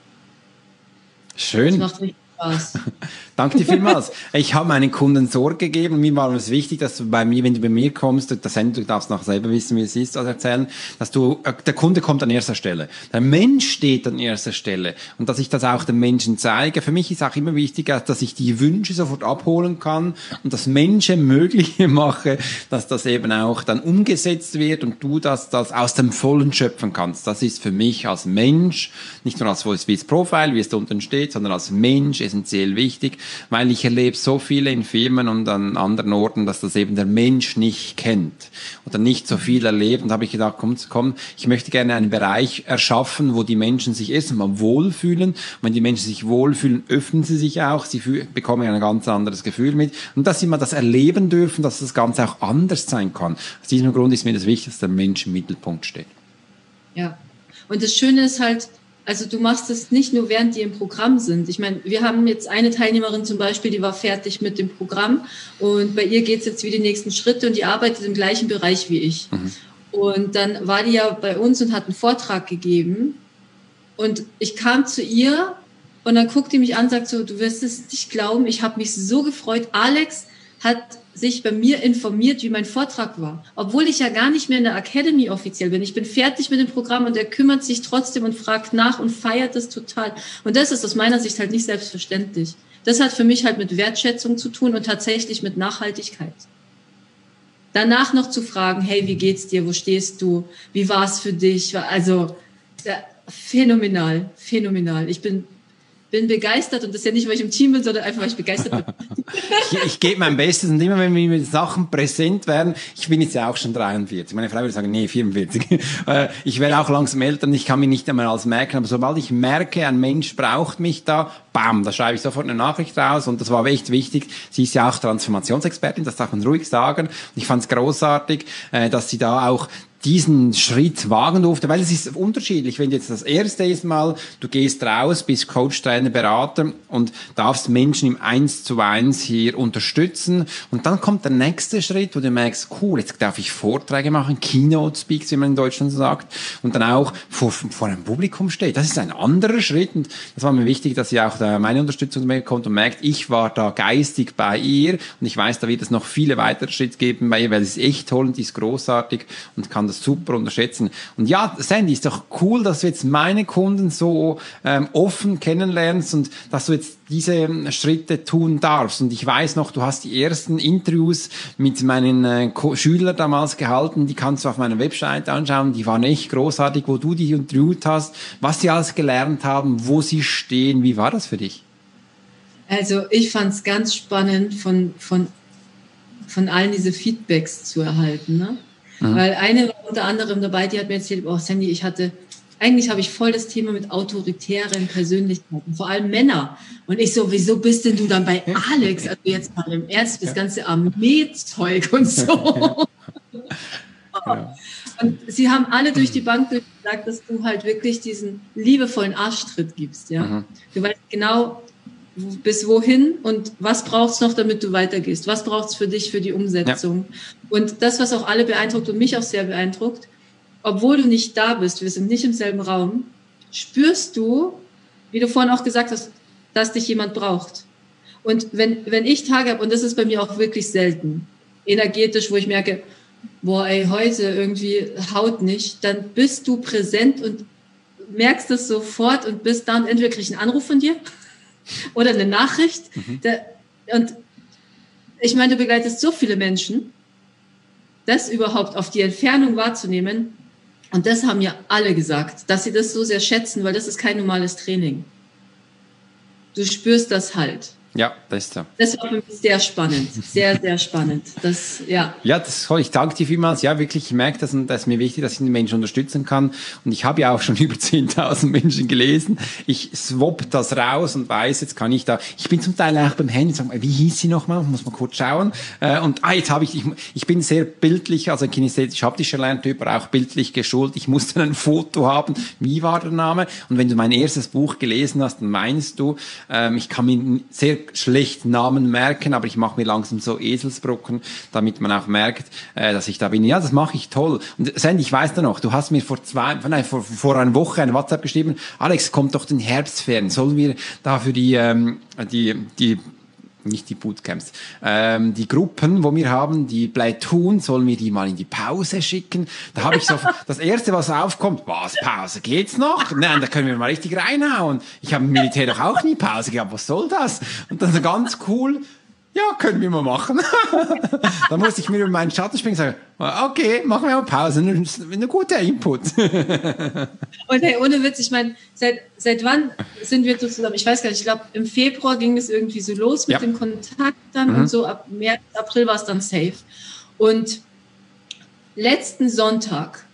Schön. Das macht richtig Spaß. Danke dir vielmals. Ich habe meinen Kunden Sorge gegeben. Mir war es wichtig, dass du bei mir, wenn du bei mir kommst, das du darfst noch selber wissen, wie es ist, also erzählen, dass du, äh, der Kunde kommt an erster Stelle. Der Mensch steht an erster Stelle. Und dass ich das auch den Menschen zeige. Für mich ist auch immer wichtig, dass ich die Wünsche sofort abholen kann und das Menschen mögliche mache, dass das eben auch dann umgesetzt wird und du das, das aus dem Vollen schöpfen kannst. Das ist für mich als Mensch, nicht nur als Swiss Profile, wie es da unten steht, sondern als Mensch essentiell wichtig weil ich erlebe so viele in Firmen und an anderen Orten, dass das eben der Mensch nicht kennt oder nicht so viel erlebt. Und habe ich gedacht, komm, komm, ich möchte gerne einen Bereich erschaffen, wo die Menschen sich erstmal wohlfühlen. Und wenn die Menschen sich wohlfühlen, öffnen sie sich auch, sie bekommen ein ganz anderes Gefühl mit. Und dass sie mal das erleben dürfen, dass das Ganze auch anders sein kann. Aus diesem Grund ist mir das wichtig, dass der Mensch im Mittelpunkt steht. Ja. Und das Schöne ist halt, also du machst es nicht nur während die im Programm sind. Ich meine, wir haben jetzt eine Teilnehmerin zum Beispiel, die war fertig mit dem Programm und bei ihr geht es jetzt wie die nächsten Schritte und die arbeitet im gleichen Bereich wie ich. Mhm. Und dann war die ja bei uns und hat einen Vortrag gegeben und ich kam zu ihr und dann guckt die mich an und sagt so, du wirst es nicht glauben, ich habe mich so gefreut. Alex hat sich bei mir informiert, wie mein Vortrag war. Obwohl ich ja gar nicht mehr in der Academy offiziell bin. Ich bin fertig mit dem Programm und er kümmert sich trotzdem und fragt nach und feiert es total. Und das ist aus meiner Sicht halt nicht selbstverständlich. Das hat für mich halt mit Wertschätzung zu tun und tatsächlich mit Nachhaltigkeit. Danach noch zu fragen, hey, wie geht's dir? Wo stehst du? Wie war's für dich? Also, phänomenal, phänomenal. Ich bin bin begeistert und das ist ja nicht, weil ich im Team bin, sondern einfach, weil ich begeistert bin. Ich, ich gebe mein Bestes und immer, wenn mir mit Sachen präsent werden, ich bin jetzt ja auch schon 43. Meine Frau würde sagen, nee, 44. Äh, ich werde auch langsam älter und ich kann mich nicht einmal als merken, aber sobald ich merke, ein Mensch braucht mich da, bam, da schreibe ich sofort eine Nachricht raus und das war echt wichtig. Sie ist ja auch Transformationsexpertin, das darf man ruhig sagen. Und ich fand es großartig, äh, dass sie da auch diesen Schritt wagen durfte, weil es ist unterschiedlich, wenn jetzt das erste mal, du gehst raus, bist Coach, Trainer, Berater und darfst Menschen im Eins zu Eins hier unterstützen und dann kommt der nächste Schritt, wo du merkst, cool, jetzt darf ich Vorträge machen, Keynote Speaks, wie man in Deutschland sagt und dann auch vor, vor einem Publikum steht. Das ist ein anderer Schritt und das war mir wichtig, dass sie auch da meine Unterstützung bekommt und merkt, ich war da geistig bei ihr und ich weiß, da wird es noch viele weitere Schritte geben bei ihr, weil sie ist echt toll und die ist großartig und kann das das super unterschätzen. Und ja, Sandy, ist doch cool, dass du jetzt meine Kunden so ähm, offen kennenlernst und dass du jetzt diese ähm, Schritte tun darfst. Und ich weiß noch, du hast die ersten Interviews mit meinen äh, Schülern damals gehalten, die kannst du auf meiner Website anschauen, die waren echt großartig, wo du die interviewt hast, was sie alles gelernt haben, wo sie stehen. Wie war das für dich? Also ich fand es ganz spannend, von, von, von allen diese Feedbacks zu erhalten. Ne? Mhm. Weil eine war unter anderem dabei, die hat mir erzählt, oh Sandy, ich hatte, eigentlich habe ich voll das Thema mit autoritären Persönlichkeiten, vor allem Männer. Und ich so, wieso bist denn du dann bei Alex? Also jetzt mal im Ernst, das ganze Armeezeug und so. Ja. Und sie haben alle durch die Bank gesagt, dass du halt wirklich diesen liebevollen Arschtritt gibst, ja. Mhm. Du weißt genau, bis wohin und was braucht's noch, damit du weitergehst? Was braucht's für dich für die Umsetzung? Ja. Und das, was auch alle beeindruckt und mich auch sehr beeindruckt, obwohl du nicht da bist, wir sind nicht im selben Raum, spürst du, wie du vorhin auch gesagt hast, dass dich jemand braucht. Und wenn, wenn ich Tage habe, und das ist bei mir auch wirklich selten, energetisch, wo ich merke, boah, ey, heute irgendwie haut nicht, dann bist du präsent und merkst es sofort und bist dann, entweder krieg ich einen Anruf von dir oder eine Nachricht. Mhm. Der, und ich meine, du begleitest so viele Menschen, das überhaupt auf die Entfernung wahrzunehmen. Und das haben ja alle gesagt, dass sie das so sehr schätzen, weil das ist kein normales Training. Du spürst das halt. Ja, das ist so. Das war für mich sehr spannend. Sehr, sehr spannend. Das, ja. Ja, das soll ich danke dir vielmals. Ja, wirklich, ich merke das und das ist mir wichtig, dass ich den Menschen unterstützen kann. Und ich habe ja auch schon über 10.000 Menschen gelesen. Ich swap das raus und weiß, jetzt kann ich da, ich bin zum Teil auch beim Handy, sag mal, wie hieß sie nochmal? Muss man kurz schauen. Äh, und ah, jetzt habe ich, ich, ich bin sehr bildlich, also kinästhetisch haptischer Lerntyp, aber auch bildlich geschult. Ich musste ein Foto haben. Wie war der Name? Und wenn du mein erstes Buch gelesen hast, dann meinst du, ähm, ich kann mir sehr schlecht Namen merken, aber ich mache mir langsam so Eselsbrocken, damit man auch merkt, äh, dass ich da bin. Ja, das mache ich toll. Und Sandy, ich weiß da noch, du hast mir vor zwei, nein, vor, vor einer Woche ein WhatsApp geschrieben, Alex, kommt doch den Herbstferien, sollen wir da für die, ähm, die, die nicht die Bootcamps, ähm, die Gruppen, wo wir haben, die Platoon, sollen wir die mal in die Pause schicken? Da habe ich so, das erste, was aufkommt, was, Pause, geht's noch? Nein, da können wir mal richtig reinhauen. Ich habe im Militär doch auch nie Pause gehabt, was soll das? Und dann so ganz cool, ja, können wir mal machen. dann musste ich mir über meinen Schatten springen und sagen, okay, machen wir mal Pause, ein, ein guter Input. und hey, ohne Witz, ich meine, seit, seit wann sind wir zusammen? Ich weiß gar nicht, ich glaube, im Februar ging es irgendwie so los mit ja. dem Kontakt dann mhm. und so ab März, April war es dann safe. Und letzten Sonntag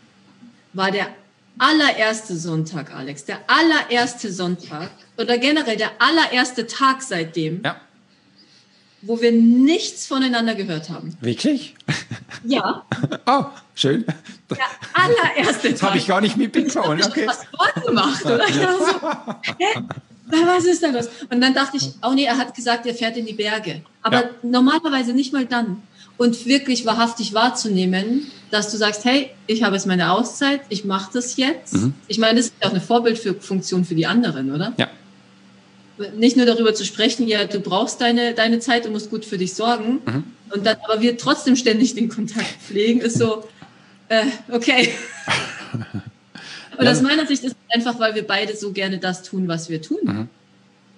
war der allererste Sonntag, Alex, der allererste Sonntag oder generell der allererste Tag seitdem. Ja wo wir nichts voneinander gehört haben. Wirklich? Ja. oh, schön. Der allererste Das habe ich gar nicht mitbekommen. Okay. Was Sport gemacht, oder? So, hä? Was ist da los? Und dann dachte ich, oh nee, er hat gesagt, er fährt in die Berge. Aber ja. normalerweise nicht mal dann. Und wirklich wahrhaftig wahrzunehmen, dass du sagst, hey, ich habe jetzt meine Auszeit, ich mache das jetzt. Mhm. Ich meine, das ist ja auch eine Vorbildfunktion für die anderen, oder? Ja nicht nur darüber zu sprechen, ja, du brauchst deine, deine Zeit, du musst gut für dich sorgen. Mhm. Und dann, aber wir trotzdem ständig den Kontakt pflegen, ist so, äh, okay. Und ja. aus meiner Sicht ist es einfach, weil wir beide so gerne das tun, was wir tun. Mhm.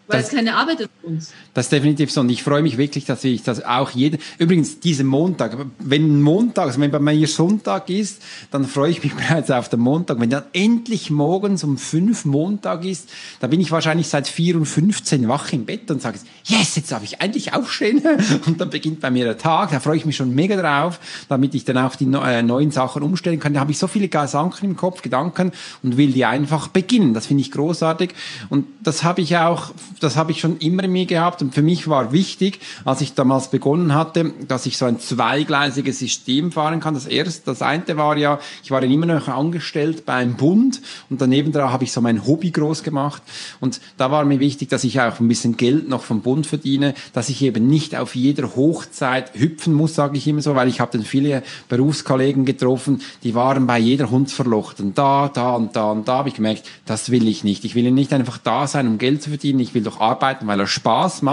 Weil das, es keine Arbeit ist für uns. Das ist definitiv so. Und ich freue mich wirklich, dass ich das auch jeden, übrigens, diesen Montag, wenn Montag, also wenn bei mir Sonntag ist, dann freue ich mich bereits auf den Montag. Wenn dann endlich morgens um fünf Montag ist, da bin ich wahrscheinlich seit vier und 15 wach im Bett und sage, yes, jetzt darf ich endlich aufstehen. Und dann beginnt bei mir der Tag. Da freue ich mich schon mega drauf, damit ich dann auch die äh, neuen Sachen umstellen kann. Da habe ich so viele Sachen im Kopf, Gedanken und will die einfach beginnen. Das finde ich großartig. Und das habe ich auch das habe ich schon immer in mir gehabt und für mich war wichtig, als ich damals begonnen hatte, dass ich so ein zweigleisiges System fahren kann. Das erste, das eine war ja, ich war immer noch angestellt beim Bund und daneben da habe ich so mein Hobby groß gemacht und da war mir wichtig, dass ich auch ein bisschen Geld noch vom Bund verdiene, dass ich eben nicht auf jeder Hochzeit hüpfen muss, sage ich immer so, weil ich habe dann viele Berufskollegen getroffen, die waren bei jeder Hundsverlocht und da, da und da und da habe ich gemerkt, das will ich nicht. Ich will nicht einfach da sein, um Geld zu verdienen. Ich will doch arbeiten, weil er Spaß macht.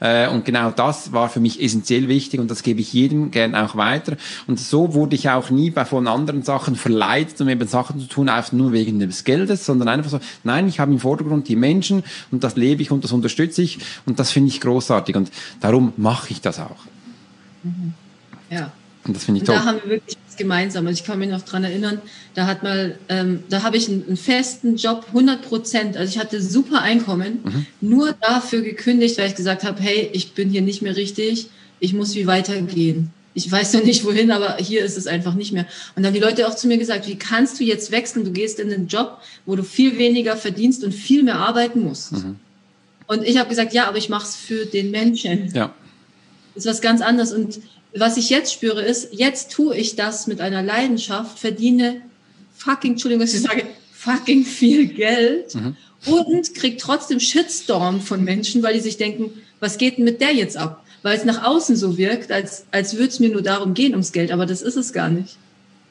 Äh, und genau das war für mich essentiell wichtig und das gebe ich jedem gern auch weiter. Und so wurde ich auch nie bei von anderen Sachen verleitet, um eben Sachen zu tun, einfach nur wegen des Geldes, sondern einfach so, nein, ich habe im Vordergrund die Menschen und das lebe ich und das unterstütze ich und das finde ich großartig und darum mache ich das auch. Mhm. Ja. Und das finde ich toll. Da haben wir wirklich was gemeinsam. Also ich kann mich noch dran erinnern, da hat mal, ähm, da habe ich einen, einen, festen Job, 100 Prozent. Also ich hatte super Einkommen, mhm. nur dafür gekündigt, weil ich gesagt habe, hey, ich bin hier nicht mehr richtig, ich muss wie weitergehen. Ich weiß ja nicht wohin, aber hier ist es einfach nicht mehr. Und dann haben die Leute auch zu mir gesagt, wie kannst du jetzt wechseln? Du gehst in einen Job, wo du viel weniger verdienst und viel mehr arbeiten musst. Mhm. Und ich habe gesagt, ja, aber ich mache es für den Menschen. Ja. Das ist was ganz anderes. Und was ich jetzt spüre, ist, jetzt tue ich das mit einer Leidenschaft, verdiene fucking, Entschuldigung, dass ich sage, fucking viel Geld mhm. und kriege trotzdem Shitstorm von Menschen, weil die sich denken, was geht denn mit der jetzt ab? Weil es nach außen so wirkt, als, als würde es mir nur darum gehen, ums Geld, aber das ist es gar nicht.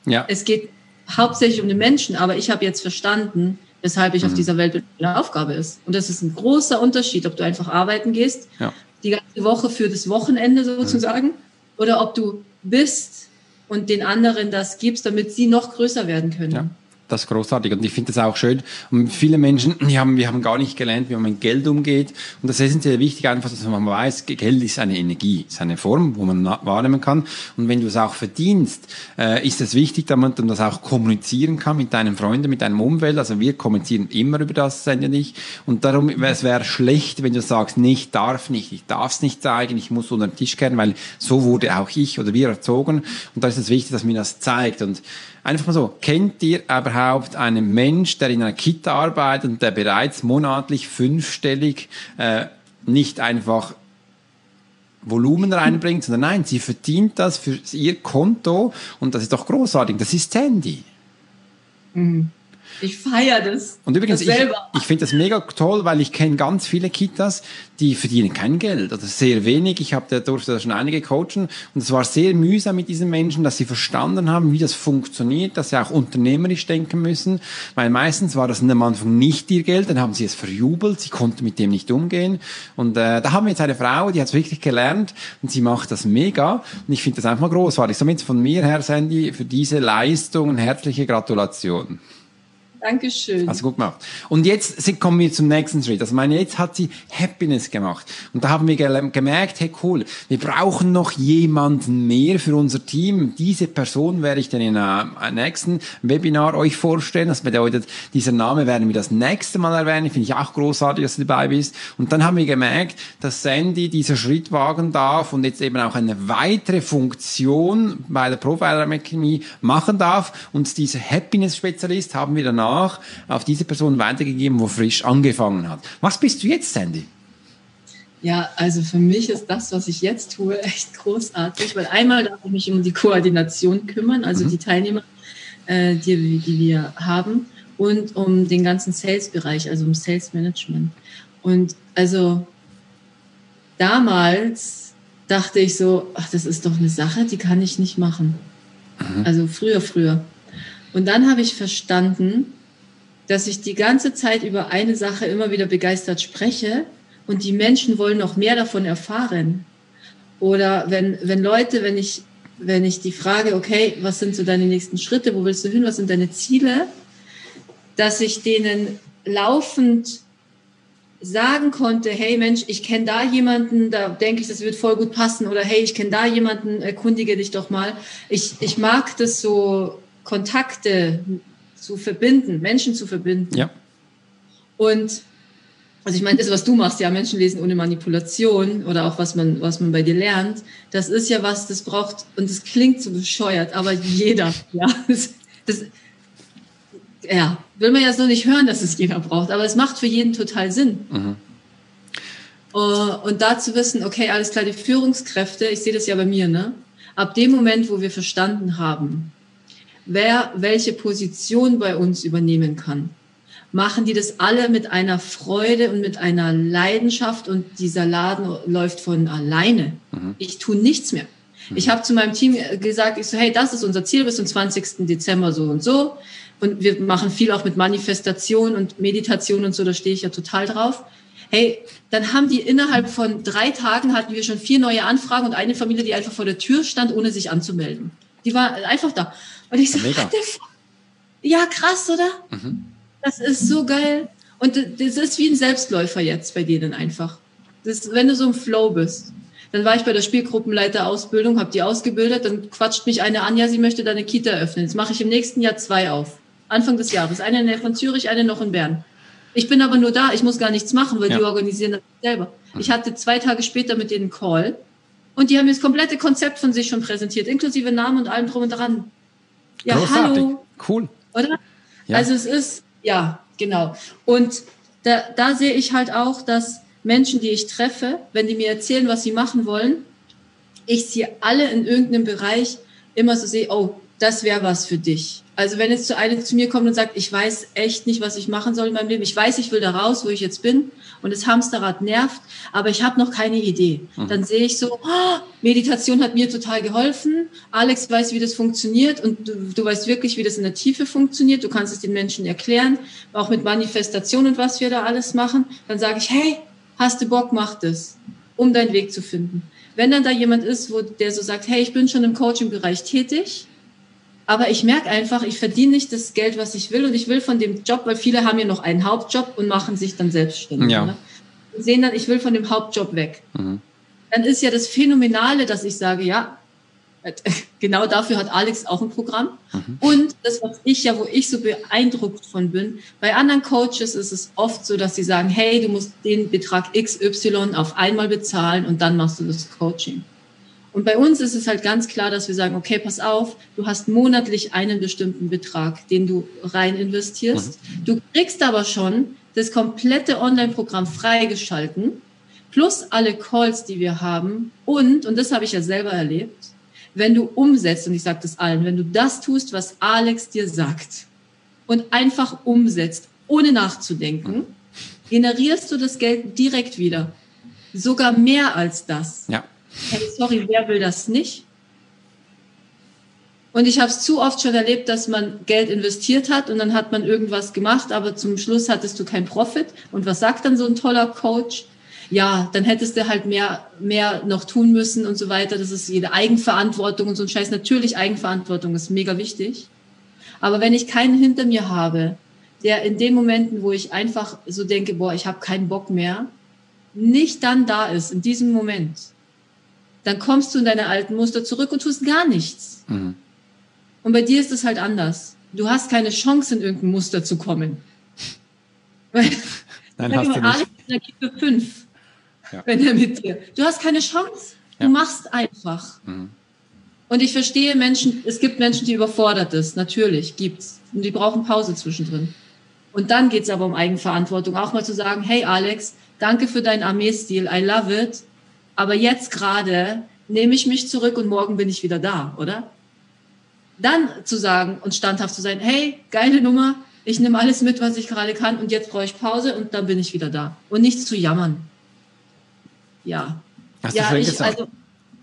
Ja. Es geht hauptsächlich um den Menschen, aber ich habe jetzt verstanden, weshalb ich mhm. auf dieser Welt eine Aufgabe ist. Und das ist ein großer Unterschied, ob du einfach arbeiten gehst, ja. die ganze Woche für das Wochenende sozusagen, mhm oder ob du bist und den anderen das gibst, damit sie noch größer werden können. Ja. Das großartig. Und ich finde das auch schön. Und viele Menschen, die haben, wir haben gar nicht gelernt, wie man mit Geld umgeht. Und das ist essentiell wichtig, einfach, dass man weiß, Geld ist eine Energie, ist eine Form, wo man wahrnehmen kann. Und wenn du es auch verdienst, äh, ist es wichtig, damit man das auch kommunizieren kann mit deinen Freunden, mit deinem Umfeld. Also wir kommunizieren immer über das, Sandy nicht. Und darum, es wäre schlecht, wenn du sagst, nicht, darf nicht, ich darf es nicht zeigen, ich muss unter den Tisch kehren, weil so wurde auch ich oder wir erzogen. Und da ist es wichtig, dass mir das zeigt. Und einfach mal so, kennt ihr überhaupt einen Mensch, der in einer Kita arbeitet und der bereits monatlich fünfstellig äh, nicht einfach Volumen reinbringt, sondern nein, sie verdient das für ihr Konto und das ist doch großartig. Das ist Sandy. Mhm. Ich feiere das. Und übrigens, das ich, ich finde das mega toll, weil ich kenne ganz viele Kitas, die verdienen kein Geld oder sehr wenig. Ich habe da durfte da schon einige coachen und es war sehr mühsam mit diesen Menschen, dass sie verstanden haben, wie das funktioniert, dass sie auch unternehmerisch denken müssen, weil meistens war das am Anfang nicht ihr Geld, dann haben sie es verjubelt, sie konnten mit dem nicht umgehen und äh, da haben wir jetzt eine Frau, die hat es wirklich gelernt und sie macht das mega und ich finde das einfach mal großartig. Somit von mir her, Sandy, für diese Leistung herzliche Gratulation. Dankeschön. Also gut gemacht. Und jetzt kommen wir zum nächsten Schritt. Also meine, jetzt hat sie Happiness gemacht. Und da haben wir gemerkt, hey cool, wir brauchen noch jemanden mehr für unser Team. Diese Person werde ich dann in einem nächsten Webinar euch vorstellen. Das bedeutet, dieser Name werden wir das nächste Mal erwähnen. Finde ich auch großartig, dass du dabei bist. Und dann haben wir gemerkt, dass Sandy dieser Schritt wagen darf und jetzt eben auch eine weitere Funktion bei der Profiler Academy machen darf. Und dieser Happiness-Spezialist haben wir danach danach auf diese Person weitergegeben, wo frisch angefangen hat. Was bist du jetzt, Sandy? Ja, also für mich ist das, was ich jetzt tue, echt großartig, weil einmal darf ich mich um die Koordination kümmern, also mhm. die Teilnehmer, äh, die, die wir haben, und um den ganzen Sales-Bereich, also um Sales-Management. Und also damals dachte ich so, ach, das ist doch eine Sache, die kann ich nicht machen. Mhm. Also früher, früher. Und dann habe ich verstanden, dass ich die ganze Zeit über eine Sache immer wieder begeistert spreche und die Menschen wollen noch mehr davon erfahren. Oder wenn, wenn Leute, wenn ich, wenn ich die frage, okay, was sind so deine nächsten Schritte, wo willst du hin, was sind deine Ziele, dass ich denen laufend sagen konnte, hey Mensch, ich kenne da jemanden, da denke ich, das wird voll gut passen oder hey, ich kenne da jemanden, erkundige dich doch mal. Ich, ich mag das so Kontakte zu verbinden, Menschen zu verbinden. Ja. Und also ich meine, das, was du machst, ja, Menschen lesen ohne Manipulation oder auch was man, was man bei dir lernt, das ist ja was, das braucht, und das klingt so bescheuert, aber jeder, ja, das, das ja, will man ja so nicht hören, dass es jeder braucht, aber es macht für jeden total Sinn. Mhm. Uh, und da zu wissen, okay, alles klar, die Führungskräfte, ich sehe das ja bei mir, ne? Ab dem Moment, wo wir verstanden haben, wer welche Position bei uns übernehmen kann. Machen die das alle mit einer Freude und mit einer Leidenschaft und dieser Laden läuft von alleine. Mhm. Ich tue nichts mehr. Mhm. Ich habe zu meinem Team gesagt, ich so, hey, das ist unser Ziel bis zum 20. Dezember so und so. Und wir machen viel auch mit Manifestation und Meditation und so, da stehe ich ja total drauf. Hey, dann haben die innerhalb von drei Tagen hatten wir schon vier neue Anfragen und eine Familie, die einfach vor der Tür stand, ohne sich anzumelden. Die war einfach da. Und ich so, Mega. ja, krass, oder? Mhm. Das ist so geil. Und das ist wie ein Selbstläufer jetzt bei denen einfach. Das, wenn du so im Flow bist. Dann war ich bei der Spielgruppenleiterausbildung, habe die ausgebildet, dann quatscht mich eine an, ja, sie möchte da eine Kita öffnen. Jetzt mache ich im nächsten Jahr zwei auf. Anfang des Jahres. Eine von Zürich, eine noch in Bern. Ich bin aber nur da, ich muss gar nichts machen, weil ja. die organisieren das selber. Mhm. Ich hatte zwei Tage später mit denen einen Call und die haben mir das komplette Konzept von sich schon präsentiert, inklusive Namen und allem drum und dran. Ja, Großartig. hallo. Cool. Oder? Ja. Also es ist, ja, genau. Und da, da sehe ich halt auch, dass Menschen, die ich treffe, wenn die mir erzählen, was sie machen wollen, ich sie alle in irgendeinem Bereich immer so sehe, oh, das wäre was für dich. Also wenn jetzt zu einer zu mir kommt und sagt, ich weiß echt nicht, was ich machen soll in meinem Leben, ich weiß, ich will da raus, wo ich jetzt bin und das Hamsterrad nervt, aber ich habe noch keine Idee. Mhm. Dann sehe ich so, oh, Meditation hat mir total geholfen, Alex weiß, wie das funktioniert und du, du weißt wirklich, wie das in der Tiefe funktioniert, du kannst es den Menschen erklären, auch mit Manifestation und was wir da alles machen. Dann sage ich, hey, hast du Bock, mach das, um deinen Weg zu finden. Wenn dann da jemand ist, wo der so sagt, hey, ich bin schon im Coaching-Bereich tätig, Aber ich merke einfach, ich verdiene nicht das Geld, was ich will und ich will von dem Job, weil viele haben ja noch einen Hauptjob und machen sich dann selbstständig. Ja. Ne? Und sehen dann, ich will von dem Hauptjob weg. Mhm. Dann ist ja das Phänomenale, dass ich sage, ja, genau dafür hat Alex auch ein Programm. Mhm. Und das, was ich ja, wo ich so beeindruckt von bin, bei anderen Coaches ist es oft so, dass sie sagen, hey, du musst den Betrag XY auf einmal bezahlen und dann machst du das Coaching. Und bei uns ist es halt ganz klar, dass wir sagen, okay, pass auf, du hast monatlich einen bestimmten Betrag, den du rein investierst. Mhm. Du kriegst aber schon das komplette Online-Programm freigeschalten, plus alle Calls, die wir haben. Und, und das habe ich ja selber erlebt, wenn du umsetzt, und ich sage das allen, wenn du das tust, was Alex dir sagt und einfach umsetzt, ohne nachzudenken, generierst du das Geld direkt wieder. Sogar mehr als das. Ja. Hey, sorry, wer will das nicht? Und ich habe es zu oft schon erlebt, dass man Geld investiert hat und dann hat man irgendwas gemacht, aber zum Schluss hattest du keinen Profit. Und was sagt dann so ein toller Coach? Ja, dann hättest du halt mehr, mehr noch tun müssen und so weiter. Das ist jede Eigenverantwortung und so ein Scheiß. Natürlich Eigenverantwortung ist mega wichtig. Aber wenn ich keinen hinter mir habe, der in den Momenten, wo ich einfach so denke, boah, ich habe keinen Bock mehr, nicht dann da ist, in diesem Moment, dann kommst du in deine alten Muster zurück und tust gar nichts. Mhm. Und bei dir ist es halt anders. Du hast keine Chance, in irgendein Muster zu kommen. Nein, hast du nicht. Energie für fünf, ja. wenn er mit dir. Du hast keine Chance. Du ja. machst einfach. Mhm. Und ich verstehe Menschen, es gibt Menschen, die überfordert ist. Natürlich gibt's. Und die brauchen Pause zwischendrin. Und dann geht's aber um Eigenverantwortung. Auch mal zu sagen, hey Alex, danke für deinen Armeestil. I love it. Aber jetzt gerade nehme ich mich zurück und morgen bin ich wieder da, oder? Dann zu sagen und standhaft zu sein, hey, geile Nummer, ich nehme alles mit, was ich gerade kann und jetzt brauche ich Pause und dann bin ich wieder da. Und nichts zu jammern. Ja. Hast ja, du ich, gesagt? Also,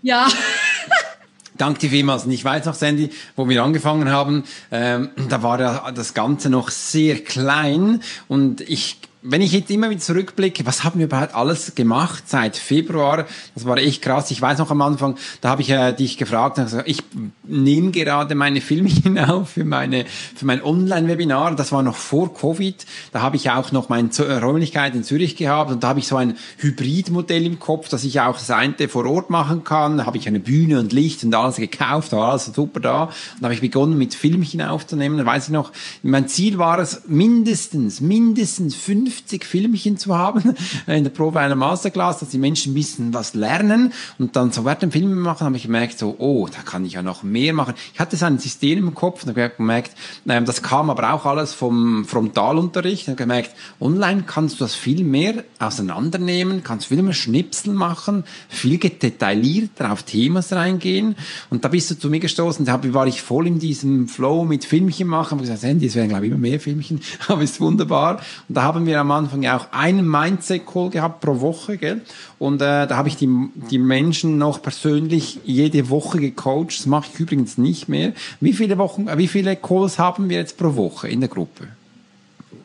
ja. Danke dir vielmals. Und ich weiß noch, Sandy, wo wir angefangen haben, ähm, da war das Ganze noch sehr klein und ich wenn ich jetzt immer wieder zurückblicke, was haben wir überhaupt alles gemacht seit Februar? Das war echt krass. Ich weiß noch am Anfang, da habe ich äh, dich gefragt, also ich nehme gerade meine Filmchen auf für meine für mein Online-Webinar. Das war noch vor Covid. Da habe ich auch noch meine Räumlichkeit in Zürich gehabt und da habe ich so ein Hybridmodell im Kopf, dass ich auch das eine vor Ort machen kann. Da habe ich eine Bühne und Licht und alles gekauft, war alles super da. Und da habe ich begonnen mit Filmchen aufzunehmen. Da weiß ich noch, mein Ziel war es mindestens mindestens fünf 50 Filmchen zu haben in der Probe einer Masterclass, dass die Menschen ein bisschen was lernen und dann so während dem Film machen, habe ich gemerkt, so, oh, da kann ich ja noch mehr machen. Ich hatte so ein System im Kopf und habe gemerkt, ähm, das kam aber auch alles vom Frontalunterricht. Ich habe gemerkt, online kannst du das viel mehr auseinandernehmen, kannst viel mehr Schnipsel machen, viel detaillierter auf Themas reingehen. Und da bist du zu mir gestoßen, da war ich voll in diesem Flow mit Filmchen machen. Habe gesagt, Handy, es werden glaube ich immer mehr Filmchen, aber ist wunderbar. Und da haben wir am Anfang ja auch einen Mindset-Call gehabt pro Woche, gell? Und äh, da habe ich die, die Menschen noch persönlich jede Woche gecoacht. Das mache ich übrigens nicht mehr. Wie viele Wochen, äh, wie viele Calls haben wir jetzt pro Woche in der Gruppe?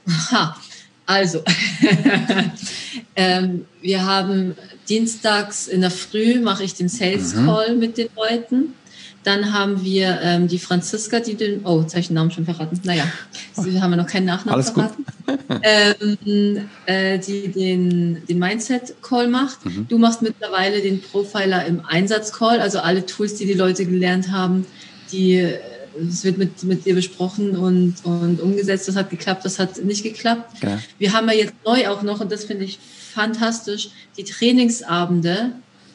Aha. Also, ähm, wir haben dienstags in der Früh mache ich den Sales mhm. Call mhm. mit den Leuten. Dann haben wir ähm, die Franziska, die den, oh, jetzt habe ich den Namen schon verraten. Naja, sie haben wir noch keinen Nachnamen Alles verraten. ähm, äh, die den, den Mindset-Call macht. Mhm. Du machst mittlerweile den Profiler im Einsatz-Call, also alle Tools, die die Leute gelernt haben, die es wird mit, mit dir besprochen und, und umgesetzt. Das hat geklappt, das hat nicht geklappt. Ja. Wir haben ja jetzt neu auch noch, und das finde ich fantastisch, die Trainingsabende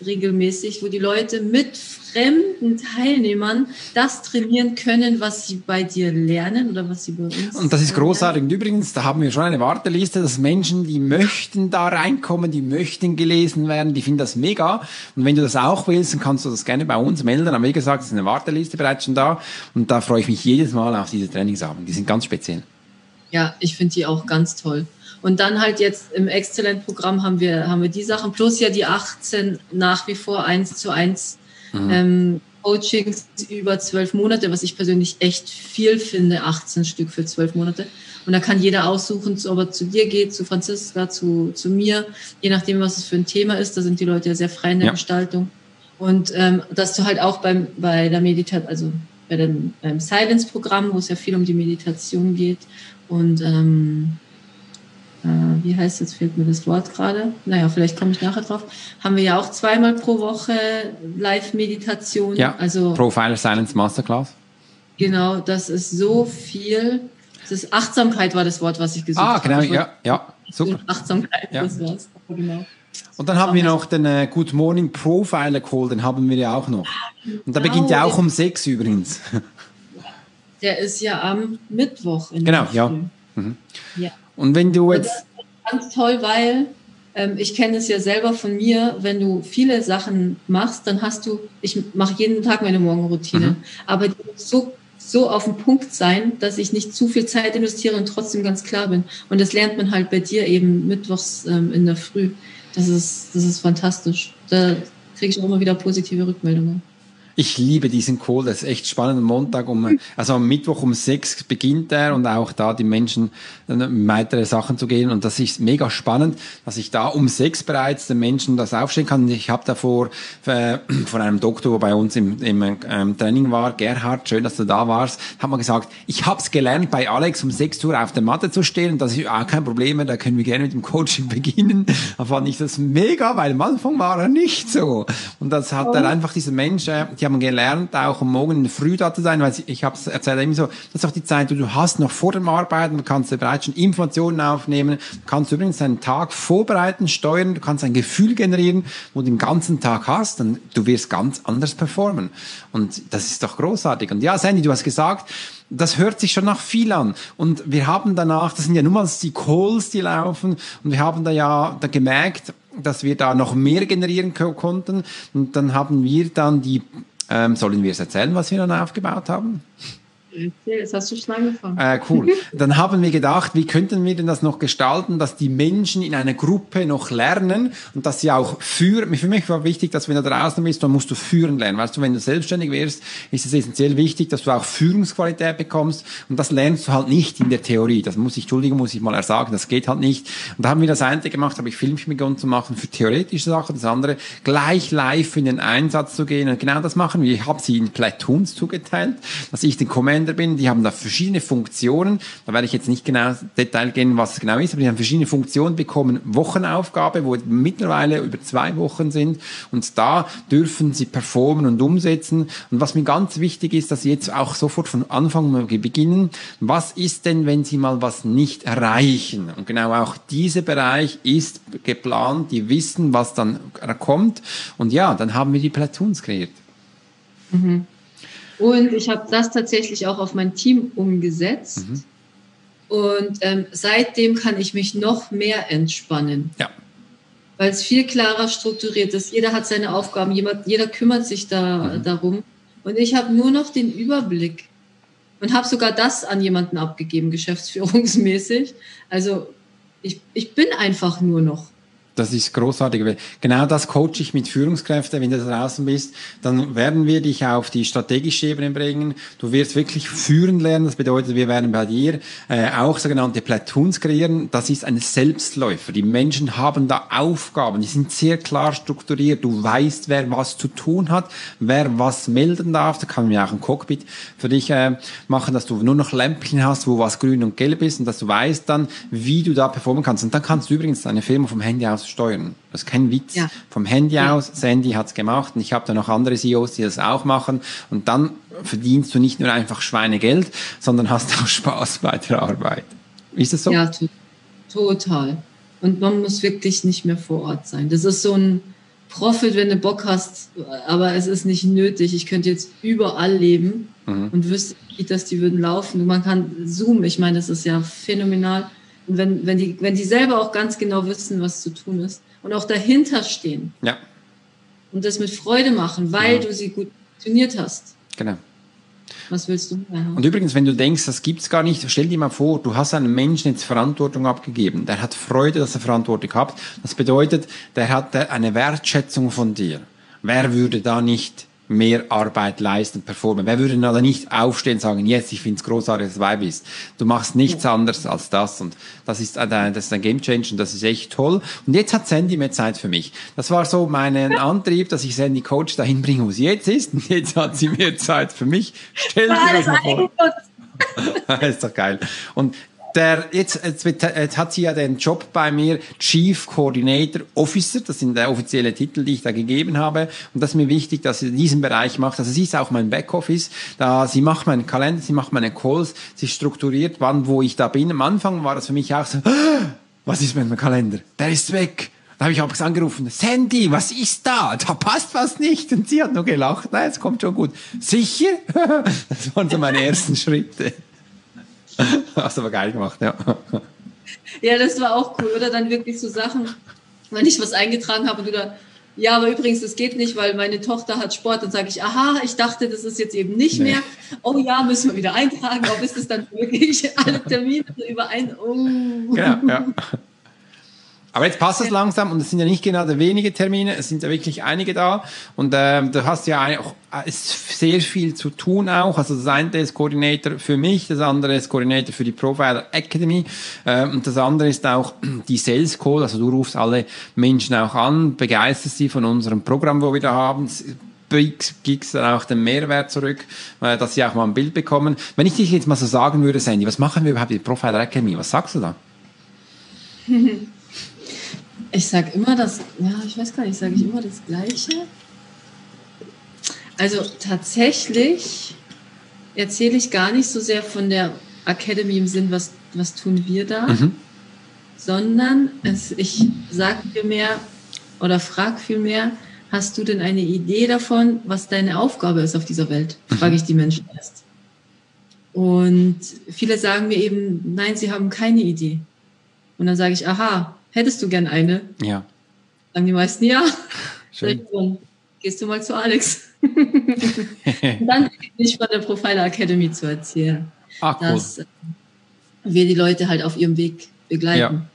regelmäßig, wo die Leute mit fremden Teilnehmern das trainieren können, was sie bei dir lernen oder was sie bei uns. Und das ist großartig. Und übrigens, da haben wir schon eine Warteliste, dass Menschen, die möchten da reinkommen, die möchten gelesen werden, die finden das mega. Und wenn du das auch willst, dann kannst du das gerne bei uns melden. Aber wie gesagt, es ist eine Warteliste bereits schon da. Und da freue ich mich jedes Mal auf diese Trainingsabend. Die sind ganz speziell. Ja, ich finde die auch ganz toll. Und dann halt jetzt im Exzellent-Programm haben wir, haben wir die Sachen, plus ja die 18 nach wie vor eins zu eins mhm. ähm, Coachings über zwölf Monate, was ich persönlich echt viel finde, 18 Stück für zwölf Monate. Und da kann jeder aussuchen, ob er zu dir geht, zu Franziska, zu, zu mir, je nachdem, was es für ein Thema ist. Da sind die Leute ja sehr frei in der ja. Gestaltung. Und ähm, dass du halt auch beim, bei der Meditation, also bei dem Silence-Programm, wo es ja viel um die Meditation geht. Und ähm, äh, wie heißt jetzt, fehlt mir das Wort gerade. Naja, vielleicht komme ich nachher drauf. Haben wir ja auch zweimal pro Woche Live-Meditation. Ja, also Profiler Silence Masterclass. Genau, das ist so viel. Das ist Achtsamkeit war das Wort, was ich gesucht Ah, habe. genau, Ich wollte- ja, ja, super. Achtsamkeit, Ja. das war's. Aber Genau. Und dann haben wir noch den äh, Good Morning Profiler Call, den haben wir ja auch noch. Und der beginnt ja auch um sechs übrigens. Der ist ja am Mittwoch. In Genau, der ja. Früh. ja. Und wenn du jetzt, das ist ganz toll, weil ähm, ich kenne es ja selber von mir, wenn du viele Sachen machst, dann hast du, ich mache jeden Tag meine Morgenroutine, Mhm. aber die muss so so auf dem Punkt sein, dass ich nicht zu viel Zeit investiere und trotzdem ganz klar bin. Und das lernt man halt bei dir eben mittwochs ähm, in der Früh. Das ist, das ist fantastisch. Da kriege ich auch immer wieder positive Rückmeldungen. Ich liebe diesen Call, das ist echt spannend. Am Montag um, also am Mittwoch um sechs beginnt er und auch da die Menschen äh, weitere Sachen zu gehen. Und das ist mega spannend, dass ich da um sechs bereits den Menschen das aufstellen kann. Ich habe davor äh, von einem Doktor, der bei uns im, im ähm, Training war, Gerhard, schön, dass du da warst, hat man gesagt, ich habe es gelernt, bei Alex um sechs Uhr auf der Matte zu stehen. Und das ist auch kein Problem mehr, da können wir gerne mit dem Coaching beginnen. Da fand ich das mega, weil am Anfang war er nicht so. Und das hat er einfach, dieser Mensch, äh, die haben gelernt, auch am Morgen Früh da zu sein, weil ich habe es erzählt immer so, das ist auch die Zeit, die du hast noch vor dem Arbeiten, du kannst dir bereits schon Informationen aufnehmen, du kannst übrigens deinen Tag vorbereiten, steuern, du kannst ein Gefühl generieren, wo du den ganzen Tag hast, dann du wirst ganz anders performen. Und das ist doch großartig. Und ja, Sandy, du hast gesagt, das hört sich schon nach viel an. Und wir haben danach, das sind ja nur mal die Calls, die laufen, und wir haben da ja da gemerkt, dass wir da noch mehr generieren ko- konnten. Und dann haben wir dann die, ähm, sollen wir es erzählen, was wir dann aufgebaut haben? Erzähl, hast du schon angefangen. Äh, cool. Dann haben wir gedacht, wie könnten wir denn das noch gestalten, dass die Menschen in einer Gruppe noch lernen und dass sie auch führen. Für mich war wichtig, dass wenn du draußen bist, dann musst du führen lernen. Weißt du, wenn du selbstständig wirst, ist es essentiell wichtig, dass du auch Führungsqualität bekommst und das lernst du halt nicht in der Theorie. Das muss ich, Entschuldigung, muss ich mal sagen, das geht halt nicht. Und da haben wir das eine gemacht, habe ich Filmchen begonnen zu machen für theoretische Sachen, das andere gleich live in den Einsatz zu gehen und genau das machen. Ich habe sie in Platoons zugeteilt, dass ich den Commander bin. Die haben da verschiedene Funktionen. Da werde ich jetzt nicht genau Detail gehen, was es genau ist, aber die haben verschiedene Funktionen bekommen. Wochenaufgabe, wo mittlerweile über zwei Wochen sind und da dürfen sie performen und umsetzen. Und was mir ganz wichtig ist, dass sie jetzt auch sofort von Anfang beginnen. Was ist denn, wenn sie mal was nicht erreichen? Und genau auch dieser Bereich ist geplant. Die wissen, was dann kommt. Und ja, dann haben wir die Platoons kreiert. Und ich habe das tatsächlich auch auf mein Team umgesetzt. Und ähm, seitdem kann ich mich noch mehr entspannen, Ja. weil es viel klarer strukturiert ist. Jeder hat seine Aufgaben, jemand, jeder kümmert sich da darum. Und ich habe nur noch den Überblick und habe sogar das an jemanden abgegeben, geschäftsführungsmäßig. Also ich, ich bin einfach nur noch. Das ist großartig. Genau das coache ich mit Führungskräften. Wenn du da draußen bist, dann werden wir dich auf die strategische Ebene bringen. Du wirst wirklich führen lernen. Das bedeutet, wir werden bei dir äh, auch sogenannte Platoons kreieren. Das ist ein Selbstläufer. Die Menschen haben da Aufgaben. Die sind sehr klar strukturiert. Du weißt, wer was zu tun hat, wer was melden darf. Da kann man ja auch ein Cockpit für dich äh, machen, dass du nur noch Lämpchen hast, wo was grün und gelb ist und dass du weißt dann, wie du da performen kannst. Und dann kannst du übrigens deine Firma vom Handy aus steuern. Das ist kein Witz. Ja. Vom Handy Ja. aus, Sandy hat's gemacht und ich habe da noch andere CEOs, die das auch machen. Und dann verdienst du nicht nur einfach Schweinegeld, sondern hast auch Spaß bei der Arbeit. Ist es so? Ja, to total. Und man muss wirklich nicht mehr vor Ort sein. Das ist so ein Profit, wenn du Bock hast, aber es ist nicht nötig. Ich könnte jetzt überall leben und wüsste, wie das die würden laufen. Man kann Zoom, ich meine, das ist ja phänomenal. Und wenn, wenn, die, wenn die selber auch ganz genau wissen, was zu tun ist und auch dahinter stehen Ja, und das mit Freude machen, weil du sie gut funktioniert hast. genau. Was willst du mehr haben? Und übrigens, wenn du denkst, das gibt's gar nicht, stell dir mal vor, du hast einem Menschen jetzt Verantwortung abgegeben. Der hat Freude, dass er Verantwortung hat. Das bedeutet, der hat eine Wertschätzung von dir. Wer würde da nicht mehr Arbeit leisten, performen. Wer würde dann nicht aufstehen und sagen, jetzt, ich finde es großartig, dass du dabei bist. Du machst nichts ja. anderes als das und das ist, ein, das ist ein Game Changer und das ist echt toll. Und jetzt hat Sandy mehr Zeit für mich. Das war so mein Antrieb, dass ich Sandy Coach dahin bringe, wo sie jetzt ist und jetzt hat sie mehr Zeit für mich. Stell dir das mal vor. ist doch geil. Und der, jetzt, jetzt, jetzt hat sie ja den Job bei mir, Chief Coordinator Officer, das sind der offizielle Titel, die ich da gegeben habe. Und das ist mir wichtig, dass sie diesen Bereich macht. Also sie ist auch mein Backoffice, da sie macht meinen Kalender, sie macht meine Calls, sie strukturiert, wann, wo ich da bin. Am Anfang war das für mich auch so, was ist mit meinem Kalender? Der ist weg. Da habe ich auch angerufen, Sandy, was ist da? Da passt was nicht. Und sie hat nur gelacht, na, es kommt schon gut. Sicher? Das waren so meine ersten Schritte. Hast du aber geil gemacht, ja. Ja, das war auch cool. Oder dann wirklich so Sachen, wenn ich was eingetragen habe und du dann, ja, aber übrigens, das geht nicht, weil meine Tochter hat Sport. Dann sage ich, aha, ich dachte, das ist jetzt eben nicht nee. mehr. Oh ja, müssen wir wieder eintragen. Ob ist es dann wirklich alle Termine überein? Oh. Genau, ja. Aber jetzt passt es langsam und es sind ja nicht gerade wenige Termine, es sind ja wirklich einige da und ähm, du hast ja auch äh, ist sehr viel zu tun auch. Also das eine ist Koordinator für mich, das andere ist Koordinator für die Profiler Academy ähm, und das andere ist auch die Sales Call. Also du rufst alle Menschen auch an, begeisterst sie von unserem Programm, wo wir da haben gibst dann auch den Mehrwert zurück, äh, dass sie auch mal ein Bild bekommen. Wenn ich dich jetzt mal so sagen würde, Sandy, was machen wir überhaupt mit Profiler Academy? Was sagst du da? Ich sage immer das, ja, ich weiß gar nicht, sage ich immer das Gleiche? Also tatsächlich erzähle ich gar nicht so sehr von der Academy im Sinn, was, was tun wir da, mhm. sondern es, ich sage viel mehr oder frage viel mehr, hast du denn eine Idee davon, was deine Aufgabe ist auf dieser Welt? Mhm. Frage ich die Menschen erst. Und viele sagen mir eben, nein, sie haben keine Idee. Und dann sage ich, aha, hättest du gern eine? Ja. Sagen die meisten ja. Schön. Gehst du mal zu Alex. dann nicht von der Profiler Academy zu erzählen. Ah, cool. Dass äh, wir die Leute halt auf ihrem Weg begleiten.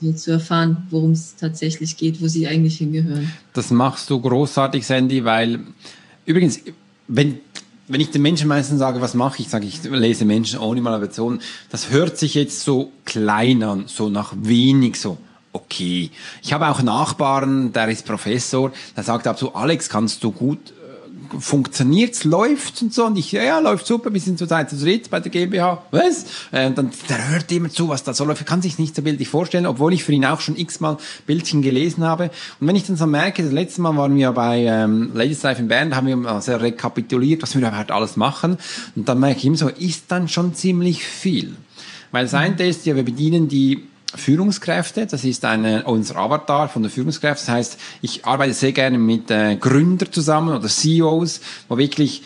Ja. zu erfahren, worum es tatsächlich geht, wo sie eigentlich hingehören. Das machst du großartig, Sandy, weil übrigens, wenn wenn ich den Menschen meistens sage, was mache ich, sage ich, lese Menschen ohne Motivation, das hört sich jetzt so klein an, so nach wenig so okay. Ich habe auch Nachbarn, der ist Professor, der sagt ab so, Alex, kannst du gut funktioniert's, läuft's und so. Und ich, ja, ja, läuft super, wir sind zurzeit zu dritt bei der GmbH. Was? Äh, dann, der hört immer zu, was da so läuft. Kann sich nicht so bildlich vorstellen, obwohl ich für ihn auch schon x-mal Bildchen gelesen habe. Und wenn ich dann so merke, das letzte Mal waren wir bei ähm, Ladies Life in Bern, da haben wir mal sehr rekapituliert, was wir überhaupt alles machen. Und dann merke ich immer so, ist dann schon ziemlich viel. Weil das eine ist ja, wir bedienen die Führungskräfte. Das ist eine, unser Avatar von der Führungskräfte. Das heißt, ich arbeite sehr gerne mit äh, Gründern zusammen oder CEOs, wo wirklich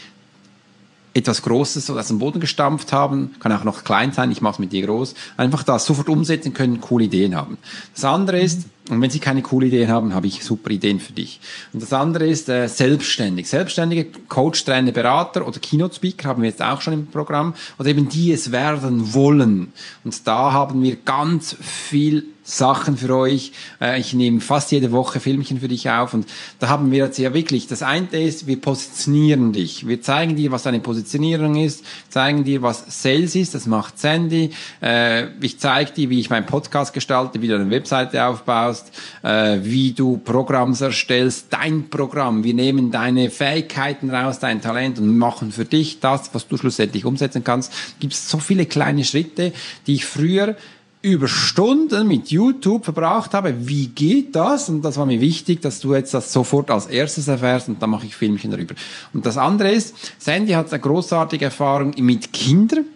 etwas Großes aus dem Boden gestampft haben, kann auch noch klein sein, ich mache es mit dir groß, einfach das sofort umsetzen können, coole Ideen haben. Das andere ist, und wenn Sie keine coole Ideen haben, habe ich super Ideen für dich. Und das andere ist äh, selbstständig. Selbstständige Coach, Trainer, Berater oder Keynote Speaker haben wir jetzt auch schon im Programm oder eben die es werden wollen. Und da haben wir ganz viel Sachen für euch. Äh, ich nehme fast jede Woche Filmchen für dich auf und da haben wir jetzt ja wirklich, das eine ist, wir positionieren dich. Wir zeigen dir, was deine Positionierung ist, zeigen dir, was Sales ist, das macht Sandy. Äh, ich zeige dir, wie ich meinen Podcast gestalte, wie du eine Webseite aufbaust, äh, wie du Programms erstellst, dein Programm. Wir nehmen deine Fähigkeiten raus, dein Talent und machen für dich das, was du schlussendlich umsetzen kannst. Gibt es so viele kleine Schritte, die ich früher über Stunden mit YouTube verbracht habe. Wie geht das? Und das war mir wichtig, dass du jetzt das sofort als erstes erfährst und dann mache ich Filmchen darüber. Und das andere ist, Sandy hat eine großartige Erfahrung mit Kindern.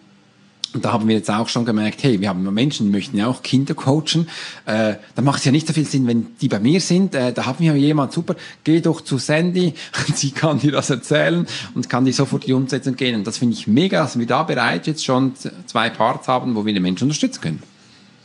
Und da haben wir jetzt auch schon gemerkt, hey, wir haben Menschen, die möchten ja auch Kinder coachen. Äh, da macht es ja nicht so viel Sinn, wenn die bei mir sind. Äh, da haben wir jemand, super, geh doch zu Sandy, sie kann dir das erzählen und kann dir sofort die Umsetzung gehen. Und das finde ich mega, dass wir da bereits jetzt schon zwei Parts haben, wo wir die Menschen unterstützen können.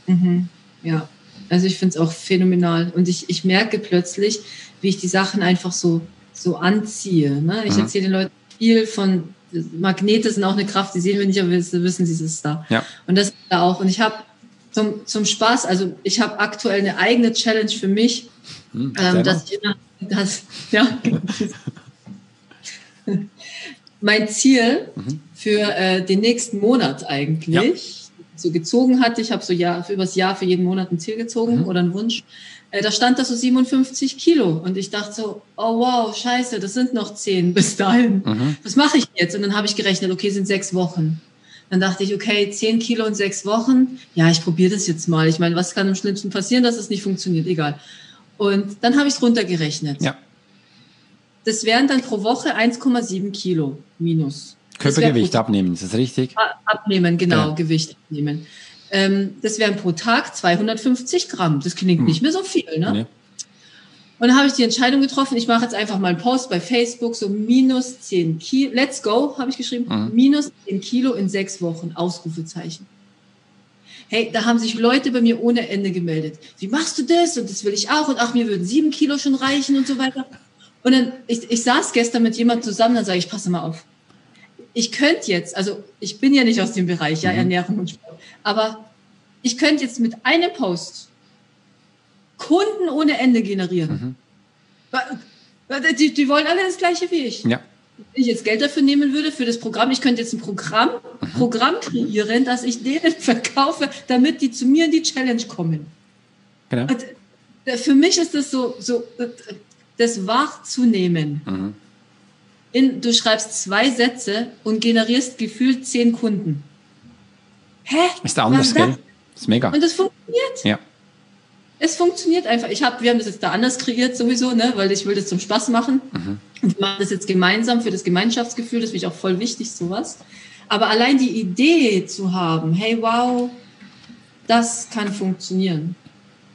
Mhm. Ja, also ich finde es auch phänomenal. Und ich, ich merke plötzlich, wie ich die Sachen einfach so, so anziehe. Ne? Ich mhm. erzähle den Leuten viel von Magnete sind auch eine Kraft, die sehen wir nicht, aber wir wissen, sie ist da. Ja. Und das ist da auch. Und ich habe zum, zum Spaß, also ich habe aktuell eine eigene Challenge für mich, mhm, ähm, dass ich das, ja, mein Ziel mhm. für äh, den nächsten Monat eigentlich, ja. So gezogen hatte, ich habe so Jahr, für übers Jahr für jeden Monat ein Ziel gezogen mhm. oder einen Wunsch, äh, da stand da so 57 Kilo und ich dachte so, oh wow, scheiße, das sind noch zehn bis dahin. Mhm. Was mache ich jetzt? Und dann habe ich gerechnet, okay, sind sechs Wochen. Dann dachte ich, okay, zehn Kilo in sechs Wochen, ja, ich probiere das jetzt mal. Ich meine, was kann im Schlimmsten passieren, dass es nicht funktioniert? Egal. Und dann habe ich es runtergerechnet. Ja. Das wären dann pro Woche 1,7 Kilo minus. Körpergewicht abnehmen, ist das richtig? Abnehmen, genau, ja. Gewicht abnehmen. Ähm, das wären pro Tag 250 Gramm. Das klingt hm. nicht mehr so viel, ne? Nee. Und dann habe ich die Entscheidung getroffen, ich mache jetzt einfach mal einen Post bei Facebook, so minus 10 Kilo, let's go, habe ich geschrieben, mhm. minus 10 Kilo in sechs Wochen, Ausrufezeichen. Hey, da haben sich Leute bei mir ohne Ende gemeldet. Wie machst du das? Und das will ich auch. Und ach, mir würden sieben Kilo schon reichen und so weiter. Und dann, ich, ich saß gestern mit jemandem zusammen, dann sage ich, passe mal auf. Ich könnte jetzt, also ich bin ja nicht aus dem Bereich, ja, mhm. Ernährung und Sport, aber ich könnte jetzt mit einem Post Kunden ohne Ende generieren. Mhm. Die, die wollen alle das Gleiche wie ich. Ja. Wenn ich jetzt Geld dafür nehmen würde, für das Programm, ich könnte jetzt ein Programm, mhm. Programm kreieren, das ich denen verkaufe, damit die zu mir in die Challenge kommen. Genau. Und äh, für mich ist das so, so äh, das wahrzunehmen. Mhm. In, du schreibst zwei Sätze und generierst gefühlt zehn Kunden. Hä? Ist da anders, gell? Ist mega. Und das funktioniert. Ja. Es funktioniert einfach. Ich hab, wir haben das jetzt da anders kreiert sowieso, ne, weil ich will das zum Spaß machen. Mhm. Und wir machen das jetzt gemeinsam für das Gemeinschaftsgefühl. Das finde ich auch voll wichtig, sowas. Aber allein die Idee zu haben, hey, wow, das kann funktionieren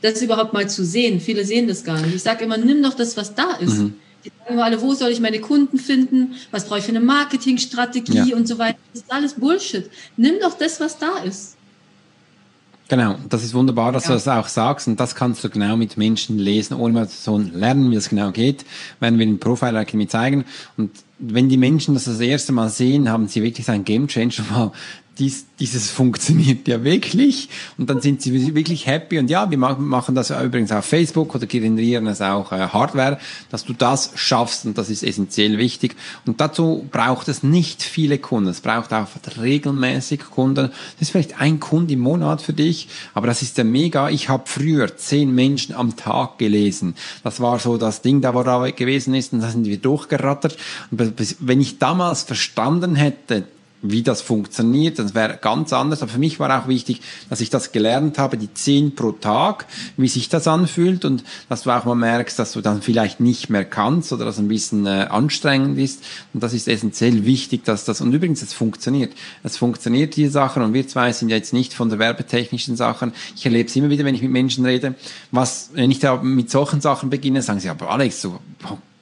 das überhaupt mal zu sehen. Viele sehen das gar nicht. Ich sage immer, nimm doch das, was da ist. Mhm. Die sagen immer alle, wo soll ich meine Kunden finden? Was brauche ich für eine Marketingstrategie ja. und so weiter. Das ist alles Bullshit. Nimm doch das, was da ist. Genau, das ist wunderbar, dass ja. du das auch sagst und das kannst du genau mit Menschen lesen, ohne mal so lernen, wie es genau geht, werden wir in Profile Academy zeigen und wenn die Menschen das das erste Mal sehen, haben sie wirklich ein Game Changer dies, dieses funktioniert ja wirklich. Und dann sind sie wirklich happy. Und ja, wir machen das übrigens auf Facebook oder generieren es auch äh, Hardware, dass du das schaffst. Und das ist essentiell wichtig. Und dazu braucht es nicht viele Kunden, es braucht auch regelmäßig Kunden, das ist vielleicht ein Kunde im Monat für dich, aber das ist ja mega, ich habe früher zehn Menschen am Tag gelesen, das war so das Ding da, wo da gewesen ist. Und da sind wir durchgerattert. Und wenn ich damals verstanden hätte, wie das funktioniert. Das wäre ganz anders. Aber für mich war auch wichtig, dass ich das gelernt habe, die zehn pro Tag, wie sich das anfühlt und dass du auch mal merkst, dass du dann vielleicht nicht mehr kannst oder dass ein bisschen äh, anstrengend ist. Und das ist essentiell wichtig, dass das, und übrigens, es funktioniert. Es funktioniert, diese Sachen. Und wir zwei sind ja jetzt nicht von der werbetechnischen Sachen. Ich erlebe es immer wieder, wenn ich mit Menschen rede, was, wenn ich da mit solchen Sachen beginne, sagen sie, aber Alex, du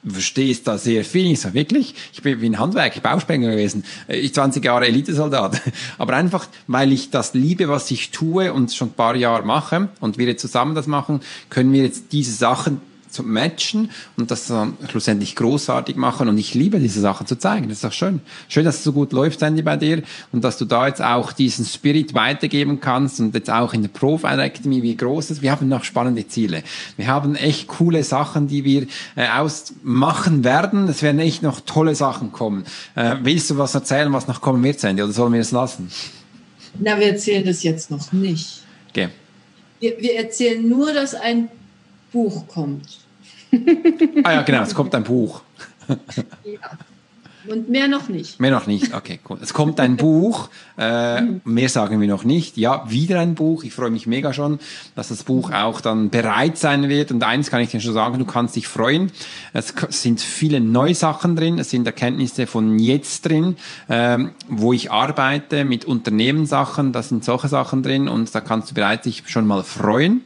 verstehst da sehr viel. Ich so, wirklich? Ich bin wie ein Handwerker, Bausprenger gewesen. Ich 20 Jahre Elitesoldat. Aber einfach, weil ich das liebe, was ich tue und schon ein paar Jahre mache und wir jetzt zusammen das machen, können wir jetzt diese Sachen zu matchen und das dann schlussendlich großartig machen. Und ich liebe diese Sachen zu zeigen. Das ist doch schön. Schön, dass es so gut läuft, Sandy, bei dir und dass du da jetzt auch diesen Spirit weitergeben kannst und jetzt auch in der Profile Academy, wie groß ist. Wir haben noch spannende Ziele. Wir haben echt coole Sachen, die wir äh, ausmachen werden. Es werden echt noch tolle Sachen kommen. Äh, willst du was erzählen, was noch kommen wird, Sandy, oder sollen wir es lassen? Na, wir erzählen das jetzt noch nicht. Okay. Wir, wir erzählen nur, dass ein Buch kommt. Ah ja, genau, es kommt ein Buch. ja. Und mehr noch nicht. Mehr noch nicht, okay, cool. Es kommt ein Buch, äh, mehr sagen wir noch nicht. Ja, wieder ein Buch. Ich freue mich mega schon, dass das Buch auch dann bereit sein wird. Und eins kann ich dir schon sagen, du kannst dich freuen. Es sind viele neue Sachen drin, es sind Erkenntnisse von jetzt drin, ähm, wo ich arbeite mit Unternehmenssachen, da sind solche Sachen drin und da kannst du bereits dich schon mal freuen.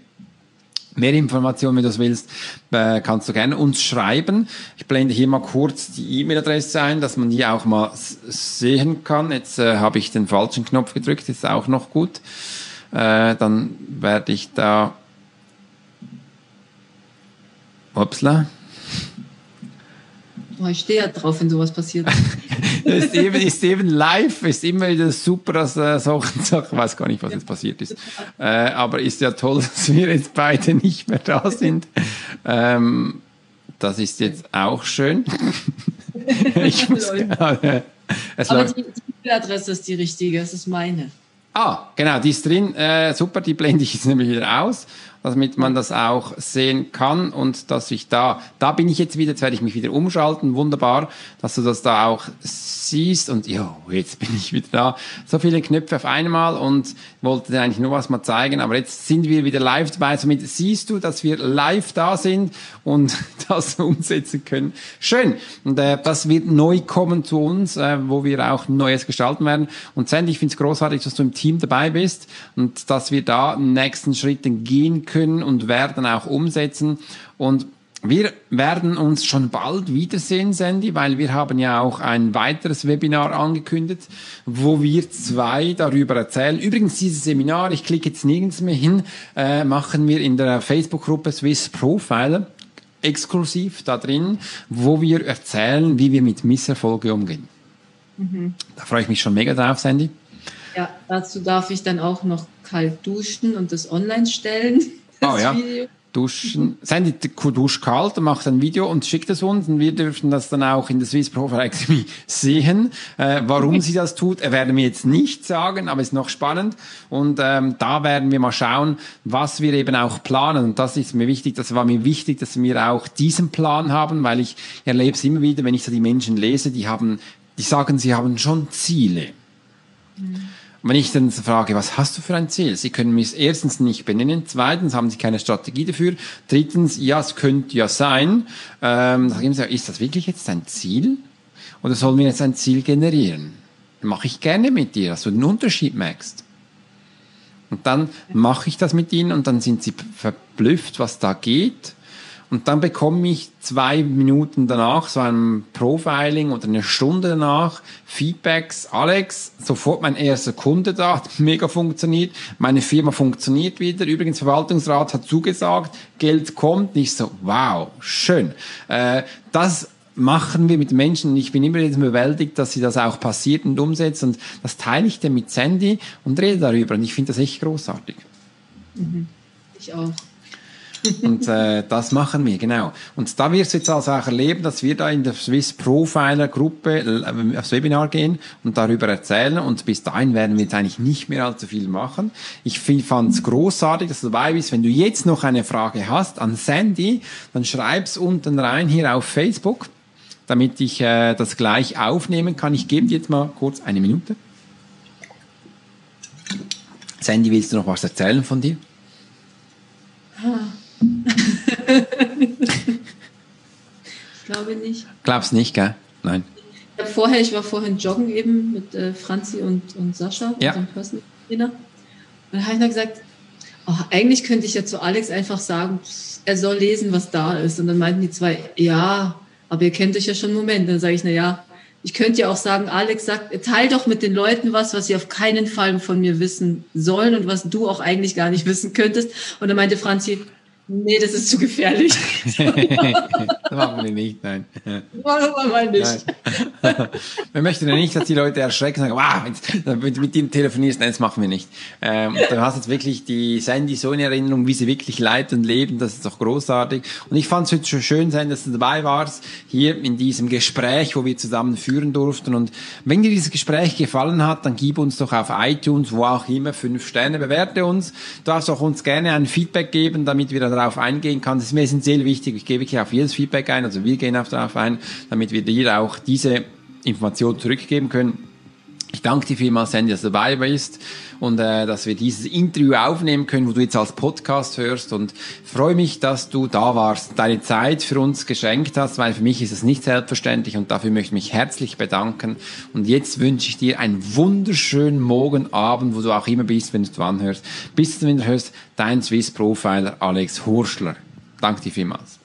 Mehr Informationen, wenn du das willst, äh, kannst du gerne uns schreiben. Ich blende hier mal kurz die E-Mail-Adresse ein, dass man die auch mal sehen kann. Jetzt äh, habe ich den falschen Knopf gedrückt, ist auch noch gut. Äh, dann werde ich da... Upsla. Oh, ich stehe ja drauf, wenn sowas passiert. ist, eben, ist eben live, ist immer wieder super, dass äh, solche Sachen, ich weiß gar nicht, was jetzt passiert ist. Äh, aber ist ja toll, dass wir jetzt beide nicht mehr da sind. Ähm, das ist jetzt auch schön. ich muss, Aber die E-Mail-Adresse ist die richtige, es ist meine. Ah, genau, die ist drin. Äh, super, die blende ich jetzt nämlich wieder aus damit man das auch sehen kann und dass ich da, da bin ich jetzt wieder, jetzt werde ich mich wieder umschalten, wunderbar, dass du das da auch siehst und ja, jetzt bin ich wieder da. So viele Knöpfe auf einmal und wollte dir eigentlich nur was mal zeigen, aber jetzt sind wir wieder live dabei, somit siehst du, dass wir live da sind und das umsetzen können. Schön. Und äh, das wird neu kommen zu uns, äh, wo wir auch Neues gestalten werden. Und Sandy, ich finde es großartig, dass du im Team dabei bist und dass wir da nächsten Schritten gehen können und werden auch umsetzen. Und wir werden uns schon bald wiedersehen, Sandy, weil wir haben ja auch ein weiteres Webinar angekündigt, wo wir zwei darüber erzählen. Übrigens, dieses Seminar, ich klicke jetzt nirgends mehr hin, äh, machen wir in der Facebook-Gruppe Swiss Profiler exklusiv da drin, wo wir erzählen, wie wir mit Misserfolge umgehen. Mhm. Da freue ich mich schon mega drauf, Sandy. Ja, dazu darf ich dann auch noch kalt duschen und das online stellen. Oh ja. Video. Duschen. Sandy duscht kalt und macht ein Video und schickt es uns und wir dürfen das dann auch in der Swiss Profile Academy sehen. Äh, warum sie das tut, werden wir jetzt nicht sagen, aber ist noch spannend. Und ähm, da werden wir mal schauen, was wir eben auch planen. Und das ist mir wichtig, das war mir wichtig, dass wir auch diesen Plan haben, weil ich erlebe es immer wieder, wenn ich so die Menschen lese, die haben, die sagen, sie haben schon Ziele. Mhm. Wenn ich dann frage, was hast du für ein Ziel? Sie können es erstens nicht benennen, zweitens haben Sie keine Strategie dafür, drittens, ja, es könnte ja sein. Ähm, sage ich ist das wirklich jetzt ein Ziel? Oder sollen wir jetzt ein Ziel generieren? Mache ich gerne mit dir, dass du den Unterschied merkst. Und dann mache ich das mit ihnen und dann sind sie verblüfft, was da geht. Und dann bekomme ich zwei Minuten danach, so ein Profiling oder eine Stunde danach, Feedbacks. Alex, sofort mein erster Kunde da, hat mega funktioniert. Meine Firma funktioniert wieder. Übrigens, Verwaltungsrat hat zugesagt, Geld kommt. Nicht so, wow, schön. Äh, das machen wir mit Menschen. Ich bin immer jetzt bewältigt, dass sie das auch passiert und umsetzt. Und das teile ich dann mit Sandy und rede darüber. Und ich finde das echt großartig. Mhm. Ich auch. Und äh, das machen wir, genau. Und da wirst du jetzt also auch erleben, dass wir da in der Swiss Profiler Gruppe äh, aufs Webinar gehen und darüber erzählen. Und bis dahin werden wir jetzt eigentlich nicht mehr allzu viel machen. Ich fand es großartig, dass du dabei bist. Wenn du jetzt noch eine Frage hast an Sandy, dann schreib's unten rein hier auf Facebook, damit ich äh, das gleich aufnehmen kann. Ich gebe dir jetzt mal kurz eine Minute. Sandy, willst du noch was erzählen von dir? Ah. Glaube nicht. Glaubst nicht, gell? Nein. Ich vorher, ich war vorhin joggen eben mit äh, Franzi und, und Sascha, ja. unserem Personal Trainer. Und dann habe ich noch gesagt, oh, eigentlich könnte ich ja zu Alex einfach sagen, er soll lesen, was da ist. Und dann meinten die zwei, ja, aber ihr kennt euch ja schon einen Moment. Dann sage ich, na ja, ich könnte ja auch sagen, Alex sagt, teil doch mit den Leuten was, was sie auf keinen Fall von mir wissen sollen und was du auch eigentlich gar nicht wissen könntest. Und dann meinte Franzi, Nee, das ist zu gefährlich. das machen wir nicht, nein. Machen wir mal nicht. Nein. wir möchten ja nicht, dass die Leute erschrecken und sagen, wow, wenn du mit ihm telefonierst, nein, das machen wir nicht. Ähm, du hast jetzt wirklich die Sandy so in Erinnerung, wie sie wirklich lebt und leben, das ist doch großartig. Und ich fand es heute schon schön sein, dass du dabei warst, hier in diesem Gespräch, wo wir zusammen führen durften. Und wenn dir dieses Gespräch gefallen hat, dann gib uns doch auf iTunes, wo auch immer, fünf Sterne, bewerte uns. Du darfst auch uns gerne ein Feedback geben, damit wir da darauf eingehen kann. Das ist mir essentiell wichtig. Ich gebe hier auf jedes Feedback ein, also wir gehen auf darauf ein, damit wir dir auch diese Information zurückgeben können. Ich danke dir vielmals, Sandy, dass du dabei bist und äh, dass wir dieses Interview aufnehmen können, wo du jetzt als Podcast hörst und freue mich, dass du da warst, deine Zeit für uns geschenkt hast, weil für mich ist es nicht selbstverständlich und dafür möchte ich mich herzlich bedanken. Und jetzt wünsche ich dir einen wunderschönen Morgen, Abend, wo du auch immer bist, wenn du anhörst. Bis du wieder hörst, dein Swiss Profiler Alex Hurschler. Danke dir vielmals.